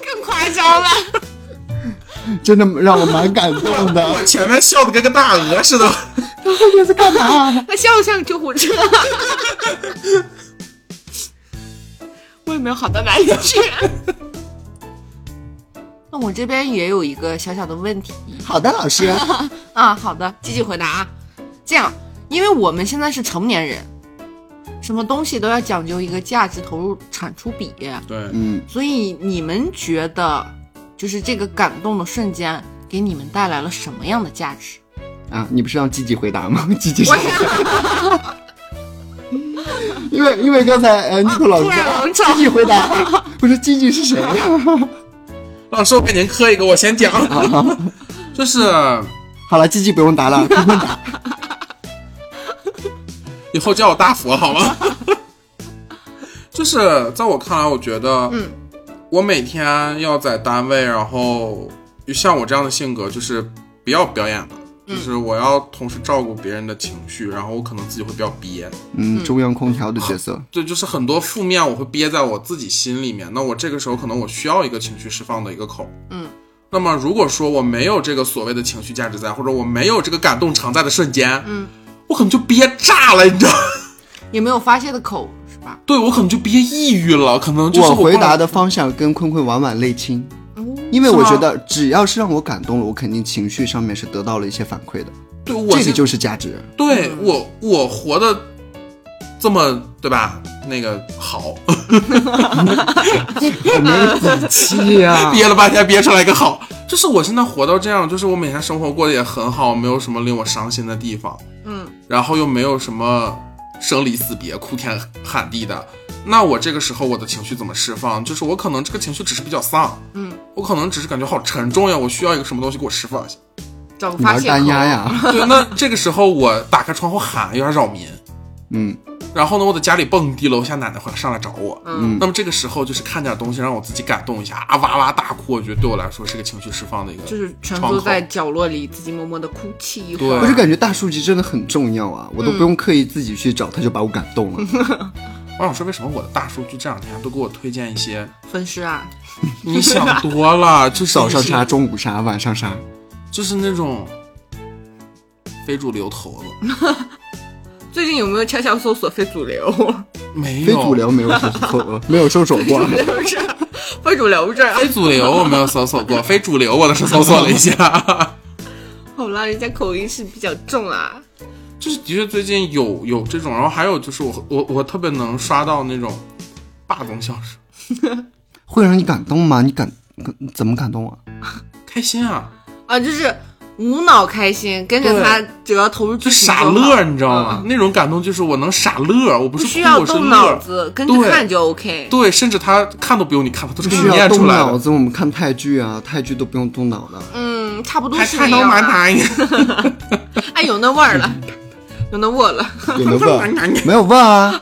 更夸张了。真的让我蛮感动的。前面笑的跟个大鹅似的。他后面是干嘛？他笑的像救护车？我也没有好到哪里去。那我这边也有一个小小的问题好的，老师。啊，好的，积极回答啊。这样，因为我们现在是成年人，什么东西都要讲究一个价值投入产出比，对，嗯，所以你们觉得，就是这个感动的瞬间给你们带来了什么样的价值？啊，你不是让积极回答吗？积极说。因为因为刚才呃，尼克老师积极回答，不是积极是谁？老师，我给您磕一个，我先讲，就是好了，积极不用答了，坤坤答。以后叫我大佛好吗？就是在我看来，我觉得，嗯，我每天要在单位，然后像我这样的性格，就是不要表演的，就是我要同时照顾别人的情绪，然后我可能自己会比较憋，嗯，中央空调的角色。对，就是很多负面我会憋在我自己心里面。那我这个时候可能我需要一个情绪释放的一个口。嗯。那么如果说我没有这个所谓的情绪价值在，或者我没有这个感动常在的瞬间，嗯，我可能就憋炸了，你知道吗？也没有发泄的口，是吧？对我可能就憋抑郁了，可能就是我回答的的方向跟坤坤婉婉类亲，哦因为我觉得只要是让我感动了，我肯定情绪上面是得到了一些反馈的，对我现这个就是价值。对我我活的这么对吧？那个好，我没底气呀、憋了半天憋出来一个好，就是我现在活到这样，就是我每天生活过得也很好，没有什么令我伤心的地方，嗯，然后又没有什么生离死别、哭天喊地的。那我这个时候我的情绪怎么释放？就是我可能这个情绪只是比较丧，嗯，我可能只是感觉好沉重呀，我需要一个什么东西给我释放一下。找个发泄口。压呀，对，那这个时候我打开窗户喊有点扰民，嗯，然后呢，我在家里蹦迪，楼下奶奶会上来找我。嗯，那么这个时候就是看点东西让我自己感动一下啊，哇哇大哭，我觉得对我来说是个情绪释放的一个，就是蜷缩在角落里，自己默默的哭泣一会儿。我就感觉大数据真的很重要啊，我都不用刻意自己去找，它就把我感动了。我想说，为什么我的大数据这两天都给我推荐一些？分尸啊，你想多了，就是早上杀，中午杀，晚上杀。就是那种非主流头子，最近有没有悄悄搜索非主流？没有非主流没有收手，没有搜索过。非主流不是。非主流我没有搜索过，非主流我倒是搜索了一下。好啦，人家口音是比较重啊。就是的确最近有有这种，然后还有就是我我我特别能刷到那种霸总笑声，会让你感动吗？你感怎么感动啊？开心啊，啊，就是无脑开心，跟着他，只要投入就剧情傻乐，你知道吗？嗯那种感动就是我能傻乐，我不是哭，不需要我是动脑乐。子，跟着看就 OK。对，甚至他看都不用你看，他都是念出来的。动脑子，我们看泰剧啊，泰剧都不用动脑的。嗯，差不多还是看到蛮那样的。难，哎，有那味儿了，有那味儿了。有 没有问？没有问啊。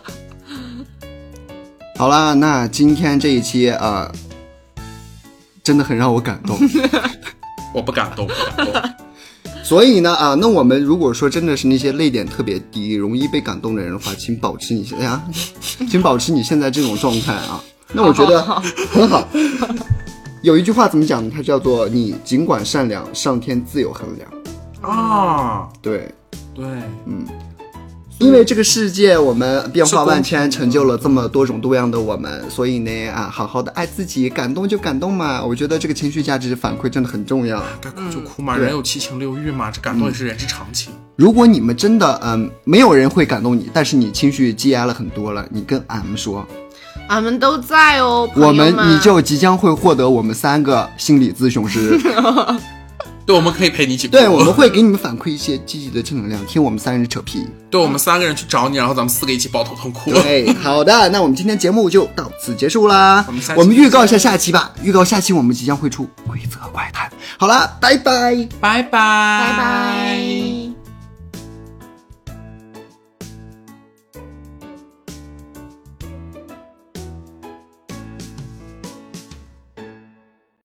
好啦，那今天这一期啊、呃真的很让我感动。我不敢动，不敢动。所以呢，啊，那我们如果说真的是那些泪点特别低、容易被感动的人的话，请保持你现在啊，请保持你现在这种状态啊。那我觉得很好。有一句话怎么讲呢？它叫做“你尽管善良，上天自有衡量啊，”。对，对，因为这个世界我们变化万千，成就了这么多种多样的我们，所以呢，啊，好好的爱自己，感动就感动嘛。我觉得这个情绪价值反馈真的很重要。该哭就哭嘛，对人有七情六欲嘛，这感动也是人之常情。如果你们真的嗯，没有人会感动你，但是你情绪积压了很多了，你跟俺们说，俺们都在哦，我们们你就即将会获得我们三个心理咨询师，对，我们可以陪你一起哭。对，我们会给你们反馈一些积极的正能量，听我们三人扯皮。对我们三个人去找你，然后咱们四个一起抱头痛哭。对，好的，那我们今天节目就到此结束啦。我们我们预告一下下期吧，预告下期我们即将会出规则怪谈。好了，拜拜。拜拜，拜拜。